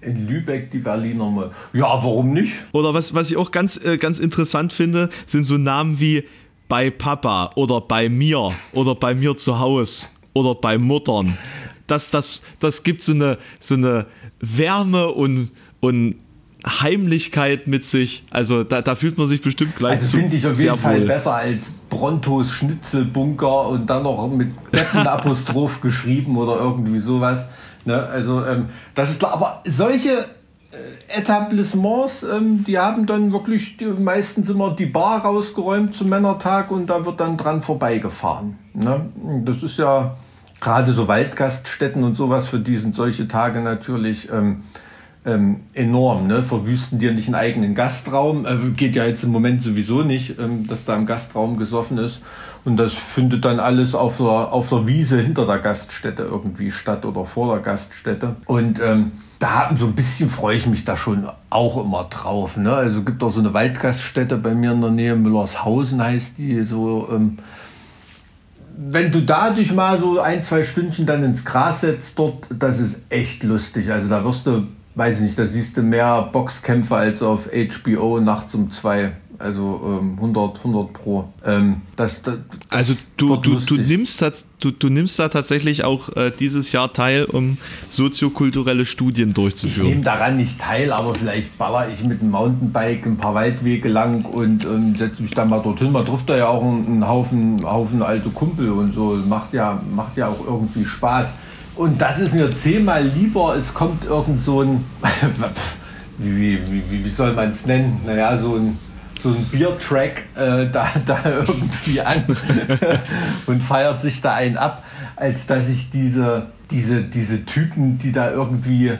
In Lübeck die Berliner mal. Ja, warum nicht? Oder was, was ich auch ganz, äh, ganz interessant finde, sind so Namen wie bei Papa oder bei mir oder bei mir zu Hause oder bei Muttern. Das, das, das gibt so eine, so eine Wärme und, und Heimlichkeit mit sich. Also da, da fühlt man sich bestimmt gleich Also zu finde ich auf jeden Fall wohl. besser als Brontos Schnitzelbunker und dann noch mit Deppenapostroph geschrieben oder irgendwie sowas. Ne? Also ähm, das ist klar. Aber solche Etablissements, ähm, die haben dann wirklich die, meistens immer die Bar rausgeräumt zum Männertag und da wird dann dran vorbeigefahren. Ne? Das ist ja gerade so Waldgaststätten und sowas, für die sind solche Tage natürlich ähm, ähm, enorm. Ne? Verwüsten dir nicht einen eigenen Gastraum. Äh, geht ja jetzt im Moment sowieso nicht, ähm, dass da im Gastraum gesoffen ist. Und das findet dann alles auf der, auf der Wiese hinter der Gaststätte irgendwie statt oder vor der Gaststätte. Und ähm, da so ein bisschen freue ich mich da schon auch immer drauf. Ne? Also gibt auch so eine Waldgaststätte bei mir in der Nähe, Müllershausen heißt die, so ähm, wenn du dadurch mal so ein, zwei Stündchen dann ins Gras setzt dort, das ist echt lustig. Also da wirst du, weiß ich nicht, da siehst du mehr Boxkämpfe als auf HBO nachts um zwei. Also ähm, 100, 100 pro. Ähm, das, das, Also du, du, du, nimmst, du, du nimmst da tatsächlich auch äh, dieses Jahr teil, um soziokulturelle Studien Ich durchzuführen. nehme daran nicht teil, aber vielleicht baller ich mit dem Mountainbike ein paar Waldwege lang und ähm, setze mich dann mal dorthin. Man trifft da ja auch einen, einen Haufen, Haufen alte Kumpel und so. Macht ja, macht ja auch irgendwie Spaß. Und das ist mir zehnmal lieber, es kommt irgend so ein, wie, wie, wie, soll man es nennen? Naja, so ein, so ein Biertrack äh, da, da irgendwie an und feiert sich da einen ab, als dass ich diese, diese, diese Typen, die da irgendwie äh,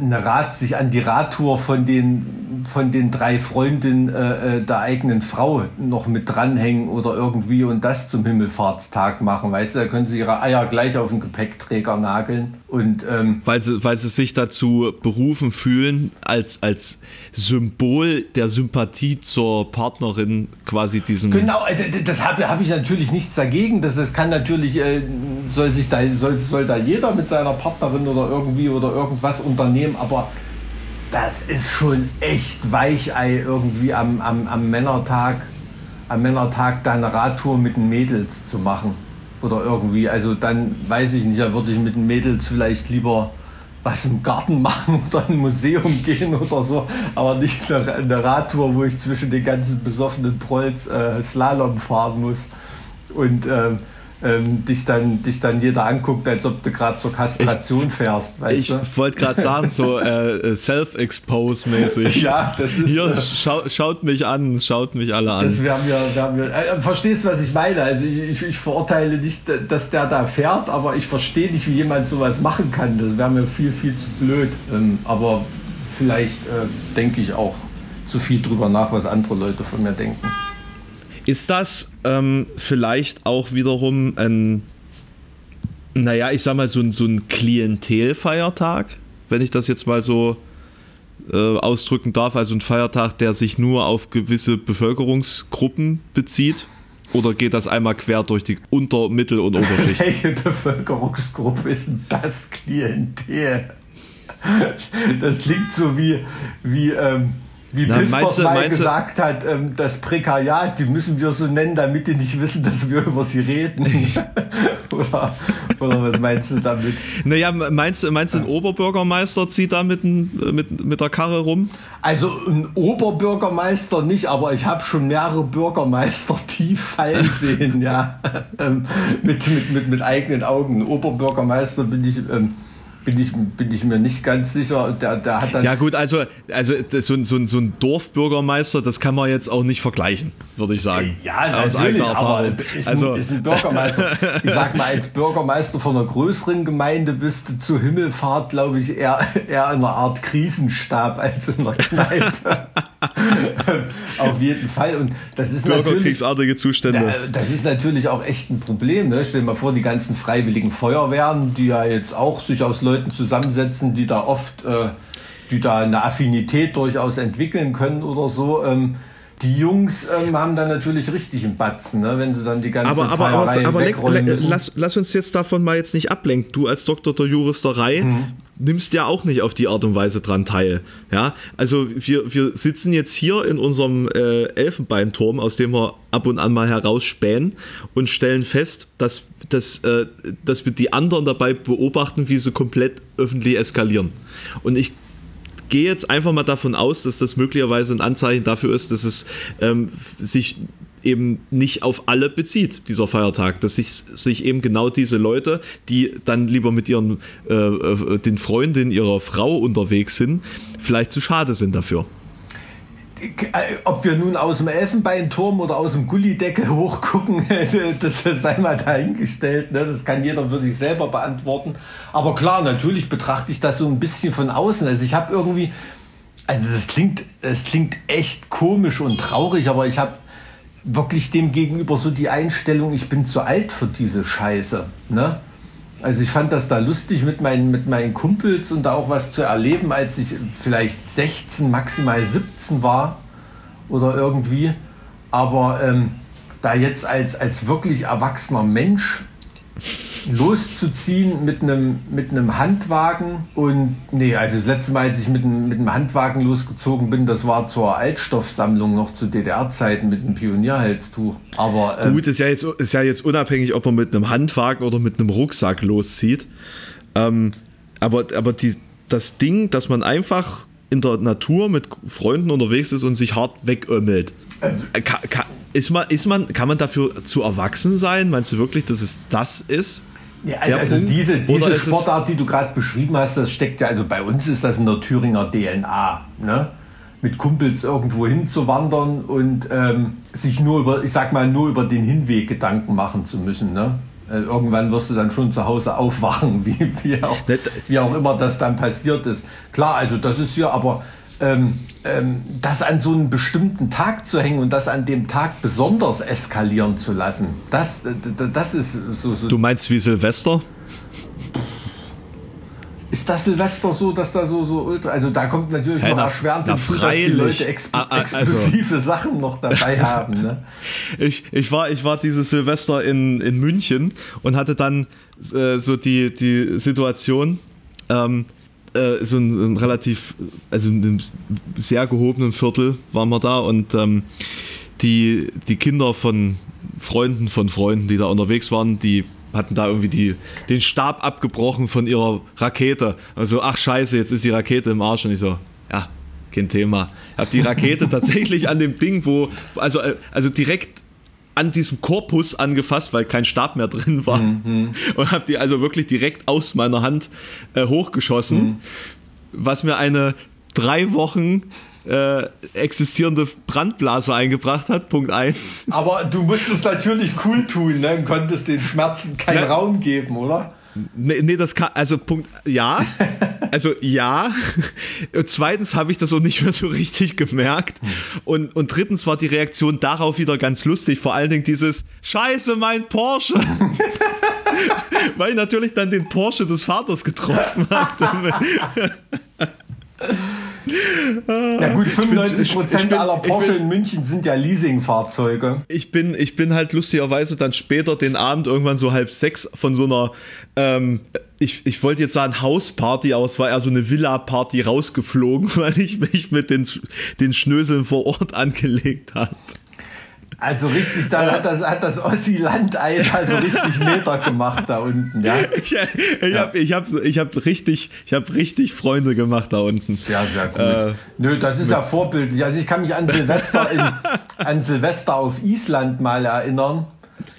eine Rad, sich an die Radtour von den, von den drei Freundinnen äh, äh, der eigenen Frau noch mit dranhängen oder irgendwie und das zum Himmelfahrtstag machen. Weißt du, da können sie ihre Eier gleich auf den Gepäckträger nageln. Und ähm, Weil sie, weil sie sich dazu berufen fühlen, als, als Symbol der Sympathie zur Partnerin quasi diesem. Genau, äh, das habe hab ich natürlich nichts dagegen. Das, das kann natürlich, äh, soll sich da, soll, soll da jeder mit seiner Partnerin oder irgendwie oder irgendwas unternehmen, aber das ist schon echt Weichei irgendwie am, am, am Männertag, am Männertag da eine Radtour mit den Mädels zu machen. Oder irgendwie, also dann weiß ich nicht, da würde ich mit den Mädels vielleicht lieber was im Garten machen oder ein Museum gehen oder so, aber nicht eine, eine Radtour, wo ich zwischen den ganzen besoffenen Prolls äh, Slalom fahren muss und ähm, ähm, dich, dann, dich dann jeder anguckt, als ob du gerade zur Kastration fährst, weißt Ich du? wollte gerade sagen, so äh, Self-Expose-mäßig. Ja, das ist. Hier, äh, schau, schaut mich an, schaut mich alle Das an. wäre mir, wär mir äh, verstehst was ich meine? Also ich, ich, ich verurteile nicht, dass der da fährt, aber ich verstehe nicht, wie jemand sowas machen kann. Das wäre mir viel, viel zu blöd. Ähm, aber vielleicht äh, denke ich auch zu viel drüber nach, was andere Leute von mir denken. Ist das ähm, vielleicht auch wiederum ein, naja, ich sag mal, so ein, so ein Klientelfeiertag, wenn ich das jetzt mal so äh, ausdrücken darf, also ein Feiertag, der sich nur auf gewisse Bevölkerungsgruppen bezieht? Oder geht das einmal quer durch die Unter-, Mittel- und Oberschicht? Welche Bevölkerungsgruppe ist denn das Klientel? Das klingt so wie, wie, ähm, wie Na, Bismarck mal meinst gesagt hat, ähm, das Prekariat, die müssen wir so nennen, damit die nicht wissen, dass wir über sie reden. oder, oder was meinst du damit? Naja, meinst, du- meinst du, ein Oberbürgermeister zieht da mit, ein- mit, mit der Karre rum? Also ein Oberbürgermeister nicht, aber ich habe schon mehrere Bürgermeister tief fallen sehen, ja. Ähm, mit, mit, mit, mit eigenen Augen. Ein Oberbürgermeister bin ich, ähm, bin ich, bin ich mir nicht ganz sicher. Der, der hat dann. Ja gut, also, also so, ein- so, ein- so ein Dorfbürgermeister, das kann man jetzt auch nicht vergleichen, würde ich sagen. Ja, natürlich, aber ist, also, ein, ist ein Bürgermeister. Ich sag mal, als Bürgermeister von einer größeren Gemeinde bist du zu Himmelfahrt, glaube ich, eher, eher in einer Art Krisenstab als in einer Kneipe. Auf jeden Fall. Und das ist natürlich. Bürgerkriegsartige Zustände. Das ist natürlich auch echt ein Problem. Ne? Stell dir mal vor, die ganzen freiwilligen Feuerwehren, die ja jetzt auch sich aus Leuten zusammensetzen, die da oft, äh, die da eine Affinität durchaus entwickeln können oder so. Ähm, die Jungs ähm, haben dann natürlich richtig einen Batzen, ne? wenn sie dann die ganzen aber, aber, aber, aber leck- wegrollen le- müssen. lass, lass uns jetzt davon mal jetzt nicht ablenken. Du als Doktor der Juristerei Mhm. nimmst ja auch nicht auf die Art und Weise dran teil. Ja, also wir, wir sitzen jetzt hier in unserem äh, Elfenbeinturm, aus dem wir ab und an mal herausspähen und stellen fest, dass, dass, äh, dass wir die anderen dabei beobachten, wie sie komplett öffentlich eskalieren. Und ich gehe jetzt einfach mal davon aus, dass das möglicherweise ein Anzeichen dafür ist, dass es ähm, sich eben nicht auf alle bezieht, dieser Feiertag, dass sich, sich eben genau diese Leute, die dann lieber mit ihren äh, äh, den Freundinnen ihrer Frau unterwegs sind, vielleicht zu schade sind dafür. Ob wir nun aus dem Elfenbeinturm oder aus dem Gullideckel hochgucken, das sei mal dahingestellt. Ne? Das kann jeder für sich selber beantworten. Aber klar, natürlich betrachte ich das so ein bisschen von außen. Also ich habe irgendwie, also das klingt, es klingt echt komisch und traurig, aber ich habe wirklich dem gegenüber so die Einstellung, ich bin zu alt für diese Scheiße. Ne? Also ich fand das da lustig mit meinen, mit meinen Kumpels und da auch was zu erleben, als ich vielleicht 16, maximal 17 war oder irgendwie. Aber ähm, da jetzt als, als wirklich erwachsener Mensch loszuziehen mit einem, mit einem Handwagen und nee, also das letzte Mal, als ich mit einem, mit einem Handwagen losgezogen bin, das war zur Altstoffsammlung noch zu DDR-Zeiten mit einem Pionierhalstuch. Aber ähm, Gut, ist ja, jetzt, ist ja jetzt unabhängig, ob man mit einem Handwagen oder mit einem Rucksack loszieht. Ähm, aber aber die, das Ding, dass man einfach in der Natur mit Freunden unterwegs ist und sich hart wegömmelt. Äh, Ka, ka, ist man, ist man, kann man dafür zu erwachsen sein? Meinst du wirklich, dass es das ist? Ja, also Punkt? diese, diese Sportart, die du gerade beschrieben hast, das steckt ja, also bei uns ist das in der Thüringer DNA, ne? Mit Kumpels irgendwo hinzuwandern und ähm, sich nur über, ich sag mal, nur über den Hinweg Gedanken machen zu müssen, ne? Äh, Irgendwann wirst du dann schon zu Hause aufwachen, wie, wie, auch, Ne, wie auch immer das dann passiert ist. Klar, also das ist hier, aber ähm, ähm, das an so einen bestimmten Tag zu hängen und das an dem Tag besonders eskalieren zu lassen, das, äh, das ist so, so Du meinst wie Silvester? Ist das Silvester so, dass da so, so ultra, also da kommt natürlich Hey, noch na- erschwerend na, hinzu, dass die. Leute exp Ah, ah, also- explosive Sachen noch dabei haben. Ne? Ich, ich, war, ich war dieses Silvester in, in München und hatte dann äh, so die, die Situation, ähm, äh, so ein, relativ, also in einem sehr gehobenen Viertel waren wir da und ähm, die, die Kinder von Freunden von Freunden, die da unterwegs waren, die hatten da irgendwie die, den Stab abgebrochen von ihrer Rakete. Also, ach scheiße, jetzt ist die Rakete im Arsch. Und ich so, ja, kein Thema. Ich habe die Rakete tatsächlich an dem Ding, wo, also, äh, also direkt an diesem Korpus angefasst, weil kein Stab mehr drin war. Und habe die also wirklich direkt aus meiner Hand äh, hochgeschossen, was mir eine drei Wochen äh, existierende Brandblase eingebracht hat. Punkt 1. Aber du musst es natürlich cool tun ne? und konntest den Schmerzen keinen Ja. Raum geben, oder? Nee, nee, das kann, also Punkt, ja, also ja. Und zweitens habe ich das auch nicht mehr so richtig gemerkt. Und, und drittens war die Reaktion darauf wieder ganz lustig. Vor allen Dingen dieses Scheiße, mein Porsche. Weil ich natürlich dann den Porsche des Vaters getroffen habe. Ja gut, 95 Prozent aller Porsche in München sind ja Leasingfahrzeuge. Ich bin, ich bin halt lustigerweise dann später den Abend irgendwann so halb sechs von so einer, ähm, ich, ich wollte jetzt sagen Hausparty, aber es war eher so eine Villa-Party rausgeflogen, weil ich mich mit den, den Schnöseln vor Ort angelegt habe. Also richtig, da hat das, hat das Ossi-Landei also richtig Meter gemacht da unten, ja. Ich, ich ja. habe ich hab, ich hab richtig, hab richtig Freunde gemacht da unten. Ja, sehr gut. Äh, Nö, das ist ja vorbildlich. Also ich kann mich an Silvester, in, an Silvester auf Island mal erinnern.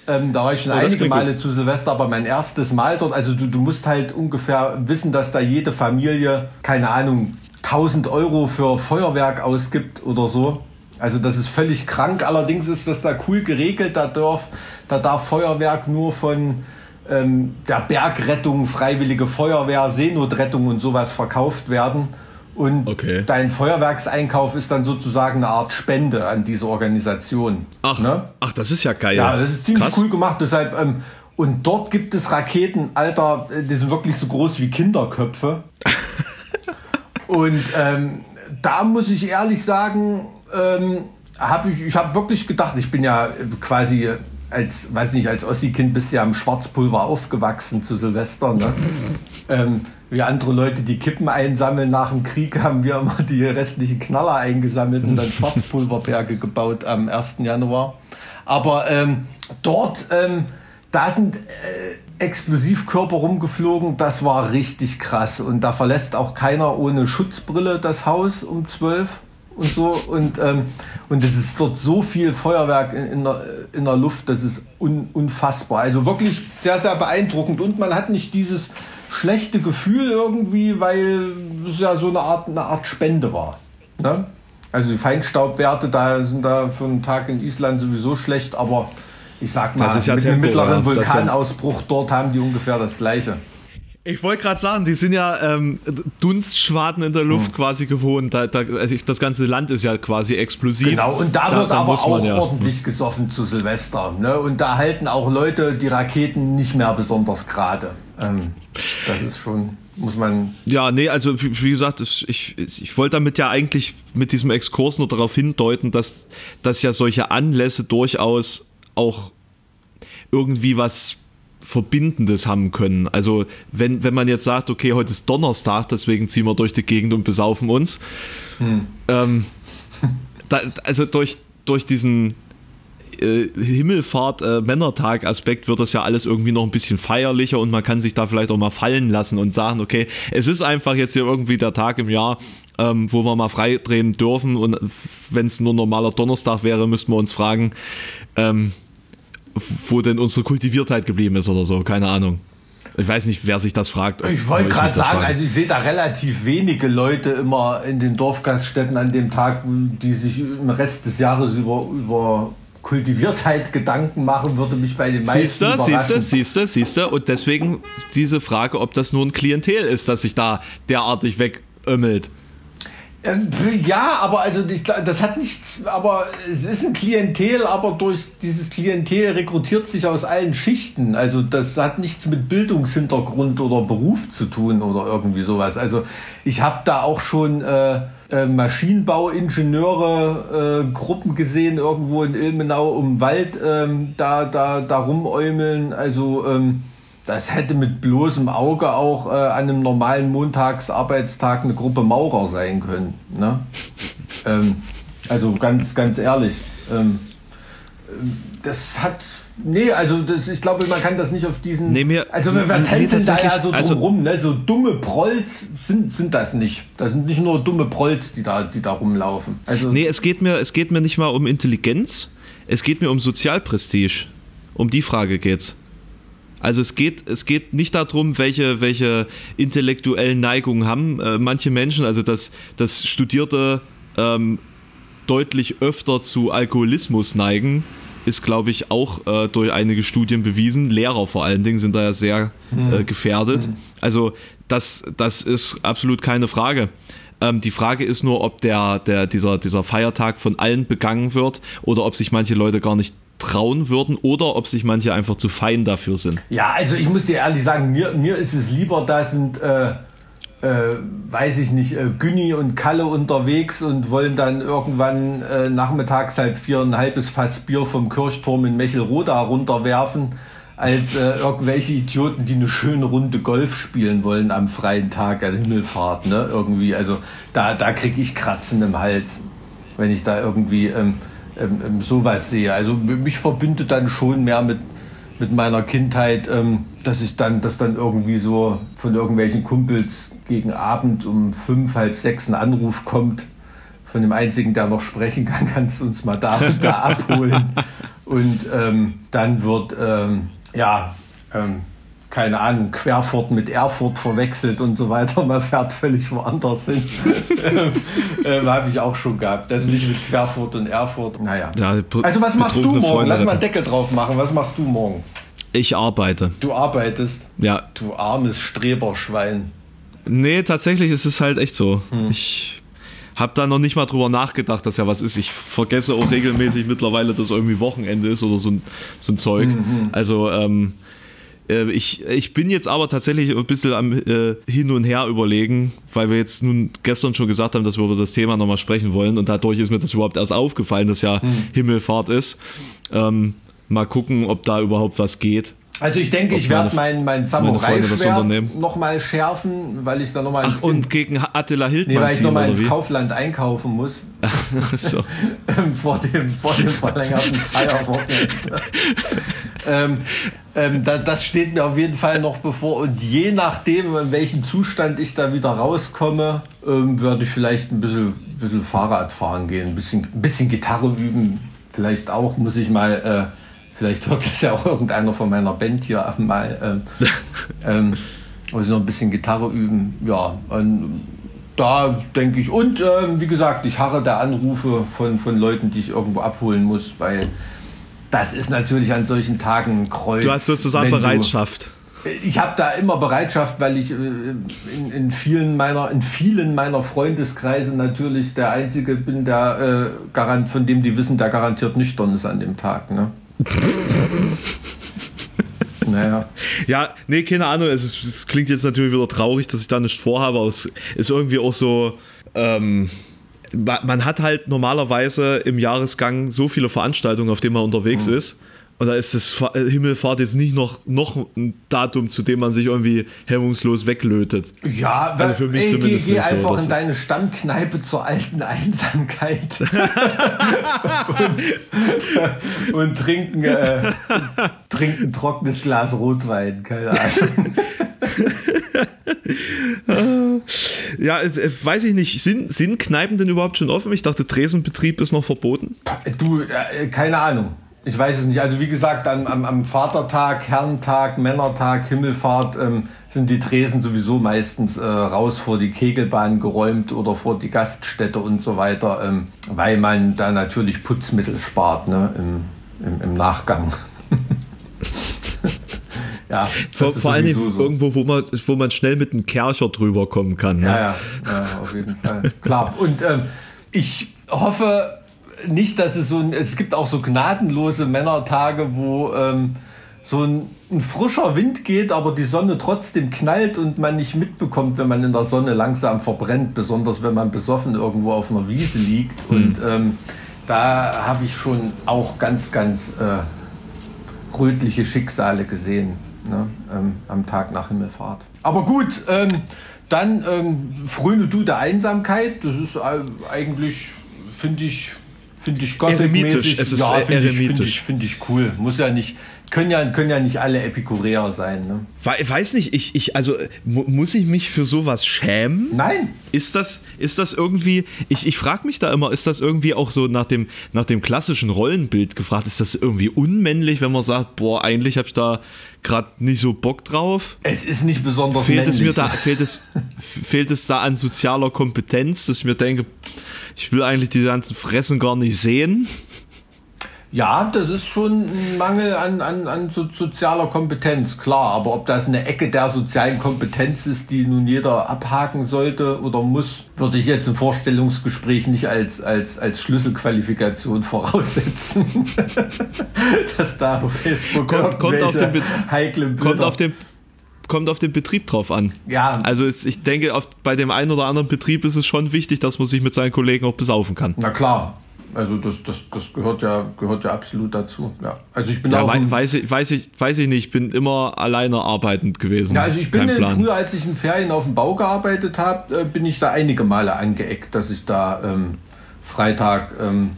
Ähm, da war ich schon oh, einige Male gut. zu Silvester, aber mein erstes Mal dort, also du, du musst halt ungefähr wissen, dass da jede Familie, keine Ahnung, 1000 Euro für Feuerwerk ausgibt oder so. Also das ist völlig krank. Allerdings ist das da cool geregelt. Da darf, da darf Feuerwerk nur von ähm, der Bergrettung, Freiwillige Feuerwehr, Seenotrettung und sowas verkauft werden. Und okay. dein Feuerwerkseinkauf ist dann sozusagen eine Art Spende an diese Organisation. Ach, ne? ach das ist ja geil. Ja, das ist ziemlich Krass. cool gemacht. Deshalb, ähm, und dort gibt es Raketen, Alter, die sind wirklich so groß wie Kinderköpfe. und ähm, da muss ich ehrlich sagen, ähm, habe ich, ich habe wirklich gedacht, ich bin ja quasi als, weiß nicht, als Ossi-Kind bist du ja am Schwarzpulver aufgewachsen zu Silvester. Ne? ähm, wie andere Leute die Kippen einsammeln nach dem Krieg, haben wir immer die restlichen Knaller eingesammelt und dann Schwarzpulverberge gebaut am 1. Januar. Aber ähm, dort, ähm, da sind äh, Explosivkörper rumgeflogen, das war richtig krass. Und da verlässt auch keiner ohne Schutzbrille das Haus um 12 und so. Und, ähm, und es ist dort so viel Feuerwerk in, in, der, in der Luft, das ist un, unfassbar. Also wirklich sehr, sehr beeindruckend. Und man hat nicht dieses schlechte Gefühl irgendwie, weil es ja so eine Art, eine Art Spende war. Ne? Also die Feinstaubwerte da sind da für einen Tag in Island sowieso schlecht, aber ich sag mal, ja mit dem mittleren Vulkanausbruch dort haben die ungefähr das gleiche. Ich wollte gerade sagen, die sind ja ähm, Dunstschwaden in der Luft mhm. quasi gewohnt. Da, da, also das ganze Land ist ja quasi explosiv. Genau, und da, da wird da aber auch ja. ordentlich gesoffen zu Silvester. Ne? Und da halten auch Leute die Raketen nicht mehr besonders gerade. Ähm, das ist schon, muss man. Ja, nee, also wie, wie gesagt, ich, ich wollte damit ja eigentlich mit diesem Exkurs nur darauf hindeuten, dass, dass ja solche Anlässe durchaus auch irgendwie was Verbindendes haben können. Also wenn, wenn man jetzt sagt, okay, heute ist Donnerstag, deswegen ziehen wir durch die Gegend und besaufen uns. Hm. Ähm, da, also durch, durch diesen äh, Himmelfahrt-Männertag-Aspekt äh, wird das ja alles irgendwie noch ein bisschen feierlicher und man kann sich da vielleicht auch mal fallen lassen und sagen, okay, es ist einfach jetzt hier irgendwie der Tag im Jahr, ähm, wo wir mal frei drehen dürfen und wenn es nur normaler Donnerstag wäre, müssten wir uns fragen, ähm, wo denn unsere Kultiviertheit geblieben ist oder so, keine Ahnung. Ich weiß nicht, wer sich das fragt. Ich wollte gerade sagen, also ich sehe da relativ wenige Leute immer in den Dorfgaststätten an dem Tag, die sich im Rest des Jahres über, über Kultiviertheit Gedanken machen, würde mich bei den meisten siehste, überraschen. Siehst du, siehst du, siehst du. Und deswegen diese Frage, ob das nur ein Klientel ist, das sich da derartig wegömmelt. Ähm, ja, aber also das hat nichts, aber es ist ein Klientel, aber durch dieses Klientel rekrutiert sich aus allen Schichten. Also das hat nichts mit Bildungshintergrund oder Beruf zu tun oder irgendwie sowas. Also ich habe da auch schon äh, äh, Maschinenbauingenieure äh, Gruppen gesehen irgendwo in Ilmenau um Wald ähm, da da da rumäumeln. Also ähm, das hätte mit bloßem Auge auch äh, an einem normalen Montagsarbeitstag eine Gruppe Maurer sein können. Ne? ähm, also ganz, ganz ehrlich. Ähm, das hat. Nee, also das, ich glaube, man kann das nicht auf diesen. Nee, mir, also wir, wir tänzeln nee, da ja so also, rum, ne? So dumme Prolls sind, sind das nicht. Das sind nicht nur dumme Prolls, die da, die da rumlaufen. Also, nee, es geht, mir, es geht mir nicht mal um Intelligenz, es geht mir um Sozialprestige. Um die Frage geht's. Also es geht, es geht nicht darum, welche, welche intellektuellen Neigungen haben äh, manche Menschen, also dass, dass Studierte ähm, deutlich öfter zu Alkoholismus neigen, ist, glaube ich, auch äh, durch einige Studien bewiesen. Lehrer vor allen Dingen sind da ja sehr äh, mhm. gefährdet. Mhm. Also das, das ist absolut keine Frage. Ähm, die Frage ist nur, ob der, der, dieser, dieser Feiertag von allen begangen wird oder ob sich manche Leute gar nicht trauen würden oder ob sich manche einfach zu fein dafür sind. Ja, also ich muss dir ehrlich sagen, mir, mir ist es lieber, da sind äh, äh, weiß ich nicht, äh, Günni und Kalle unterwegs und wollen dann irgendwann äh, nachmittags halb vier ein halbes Fass Bier vom Kirchturm in Mechelroda runterwerfen, als äh, irgendwelche Idioten, die eine schöne Runde Golf spielen wollen am freien Tag an Himmelfahrt, ne? Irgendwie, also da, da kriege ich Kratzen im Hals, wenn ich da irgendwie ähm, ähm, ähm, sowas sehe. Also mich verbindet dann schon mehr mit, mit meiner Kindheit, ähm, dass ich dann, dass dann irgendwie so von irgendwelchen Kumpels gegen Abend um fünf, halb sechs ein Anruf kommt von dem einzigen, der noch sprechen kann, kannst du uns mal da und da abholen. Und ähm, dann wird, ähm, ja, ähm, keine Ahnung, Querfurt mit Erfurt verwechselt und so weiter. Man fährt völlig woanders hin. ähm, Habe ich auch schon gehabt. Also nicht mit Querfurt und Erfurt. Naja. Ja, also was machst du morgen? Freunde Lass mal einen Deckel drauf machen. Was machst du morgen? Ich arbeite. Du arbeitest? Ja. Du armes Streberschwein. Nee, tatsächlich ist es halt echt so. Hm. Ich habe da noch nicht mal drüber nachgedacht, dass ja was ist. Ich vergesse auch regelmäßig mittlerweile, dass irgendwie Wochenende ist oder so ein, so ein Zeug. Mhm. Also ähm, äh, ich, ich bin jetzt aber tatsächlich ein bisschen am äh, Hin und Her überlegen, weil wir jetzt nun gestern schon gesagt haben, dass wir über das Thema nochmal sprechen wollen und dadurch ist mir das überhaupt erst aufgefallen, dass ja mhm. Himmelfahrt ist. Ähm, mal gucken, ob da überhaupt was geht. Also ich denke, ich werde mein, mein Samurai-Schwert nochmal schärfen, weil ich da nochmal... Ach, und gegen Attila Hildmann Nee, weil ich nochmal ins Kaufland einkaufen muss. so. vor, dem, vor dem verlängerten Feierwochenende. ähm, ähm, da, das steht mir auf jeden Fall noch bevor. Und je nachdem, in welchem Zustand ich da wieder rauskomme, ähm, würde ich vielleicht ein bisschen, bisschen Fahrrad fahren gehen, ein bisschen, ein bisschen Gitarre üben. Vielleicht auch, muss ich mal... Äh, Vielleicht hört das ja auch irgendeiner von meiner Band hier mal. Ähm, ähm, noch ein bisschen Gitarre üben. Ja, und da denke ich. Und ähm, wie gesagt, ich harre der Anrufe von, von Leuten, die ich irgendwo abholen muss, weil das ist natürlich an solchen Tagen ein Kreuz. Du hast sozusagen Bereitschaft. Du, ich habe da immer Bereitschaft, weil ich äh, in, in, vielen meiner in vielen meiner Freundeskreise natürlich der einzige bin, der äh, garant, von dem die wissen, der garantiert nüchtern ist an dem Tag. Ne? naja. Ja, nee, keine Ahnung. Es, ist, es, klingt jetzt natürlich wieder traurig, dass ich da nicht vorhabe, aber es ist irgendwie auch so. Ähm, man hat halt normalerweise im Jahresgang so viele Veranstaltungen, auf denen man unterwegs mhm. ist. Und da ist das äh, Himmelfahrt jetzt nicht noch, noch ein Datum, zu dem man sich irgendwie hemmungslos weglötet. Ja, also für mich ey, zumindest geh, geh nicht einfach so. in deine Stammkneipe zur alten Einsamkeit und, und, trinken, äh, trinken ein trockenes Glas Rotwein, keine Ahnung. ja, äh, weiß ich nicht. Sind, sind Kneipen denn überhaupt schon offen? Ich dachte, Tresenbetrieb ist noch verboten. Du, äh, keine Ahnung. Ich weiß es nicht. Also wie gesagt, am, am, am Vatertag, Herrentag, Männertag, Himmelfahrt ähm, sind die Tresen sowieso meistens äh, raus vor die Kegelbahn geräumt oder vor die Gaststätte und so weiter, ähm, weil man da natürlich Putzmittel spart ne, im, im, im Nachgang. ja, vor, vor allem so. irgendwo, wo man, wo man schnell mit einem Kercher drüber kommen kann. Ne? Ja, ja, ja, auf jeden Fall. Klar. Und ähm, ich hoffe, nicht, dass es so ein, es gibt auch so gnadenlose Männertage, wo ähm, so ein, ein, frischer Wind geht, aber die Sonne trotzdem knallt und man nicht mitbekommt, wenn man in der Sonne langsam verbrennt, besonders wenn man besoffen irgendwo auf einer Wiese liegt. Mhm. Und ähm, da habe ich schon auch ganz, ganz äh, rötliche Schicksale gesehen ne? ähm, am Tag nach Himmelfahrt. Aber gut, ähm, dann ähm, fröne du der Einsamkeit. Das ist äh, eigentlich, finde ich, finde ich Gothic-mäßig. Es ist ja, finde ich, find ich, find ich cool. Muss ja nicht, können ja, können ja nicht alle Epikureer sein. Ne? Weiß nicht, ich, ich, also muss ich mich für sowas schämen? Nein. Ist das, ist das irgendwie, ich, ich frage mich da immer, ist das irgendwie auch so nach dem, nach dem klassischen Rollenbild gefragt, ist das irgendwie unmännlich, wenn man sagt, boah, eigentlich habe ich da gerade nicht so Bock drauf? Es ist nicht besonders fehlt männlich. Es mir da, fehlt, es, fehlt es da an sozialer Kompetenz, dass ich mir denke, ich will eigentlich diese ganzen Fressen gar nicht sehen. Ja, das ist schon ein Mangel an, an, an so sozialer Kompetenz, klar. Aber ob das eine Ecke der sozialen Kompetenz ist, die nun jeder abhaken sollte oder muss, würde ich jetzt im Vorstellungsgespräch nicht als, als, als Schlüsselqualifikation voraussetzen. Dass da auf Facebook kommt, kommt auf den, heikle Bilder. Kommt auf den kommt auf den Betrieb drauf an. Ja. Also es, ich denke, auf, bei dem einen oder anderen Betrieb ist es schon wichtig, dass man sich mit seinen Kollegen auch besaufen kann. Na klar. Also das, das, das gehört ja gehört ja absolut dazu. Ja. Also ich bin Ja, auch wei weiß, ich, weiß, ich, weiß ich nicht, ich bin immer alleine arbeitend gewesen. Ja, also ich bin früher, als ich in Ferien auf dem Bau gearbeitet habe, äh, bin ich da einige Male angeeckt, dass ich da ähm, Freitag, ähm,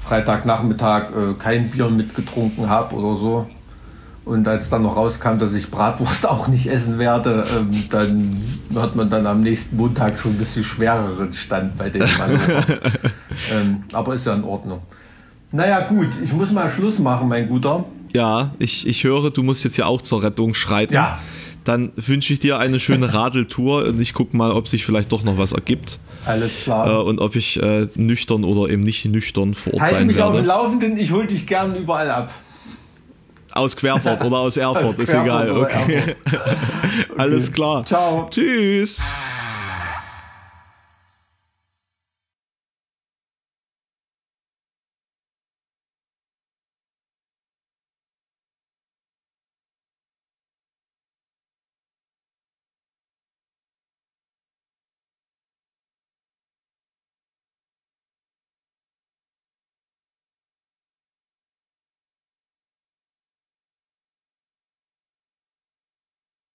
Freitagnachmittag äh, kein Bier mitgetrunken habe oder so. Und als dann noch rauskam, dass ich Bratwurst auch nicht essen werde, ähm, dann hat man dann am nächsten Montag schon ein bisschen schwereren Stand bei Mann. ähm, aber ist ja in Ordnung. Naja, gut, ich muss mal Schluss machen, mein Guter. Ja, ich, ich höre, du musst jetzt ja auch zur Rettung schreiten. Ja. Dann wünsche ich dir eine schöne Radeltour und ich gucke mal, ob sich vielleicht doch noch was ergibt Alles äh, klar. und ob ich äh, nüchtern oder eben nicht nüchtern vor Ort Halte sein mich auf dem werde. Laufenden, ich hol dich gern überall ab. Aus Querfurt oder aus Erfurt, Aus ist Querfurt egal. oder Okay. Alles klar. Ciao. Tschüss.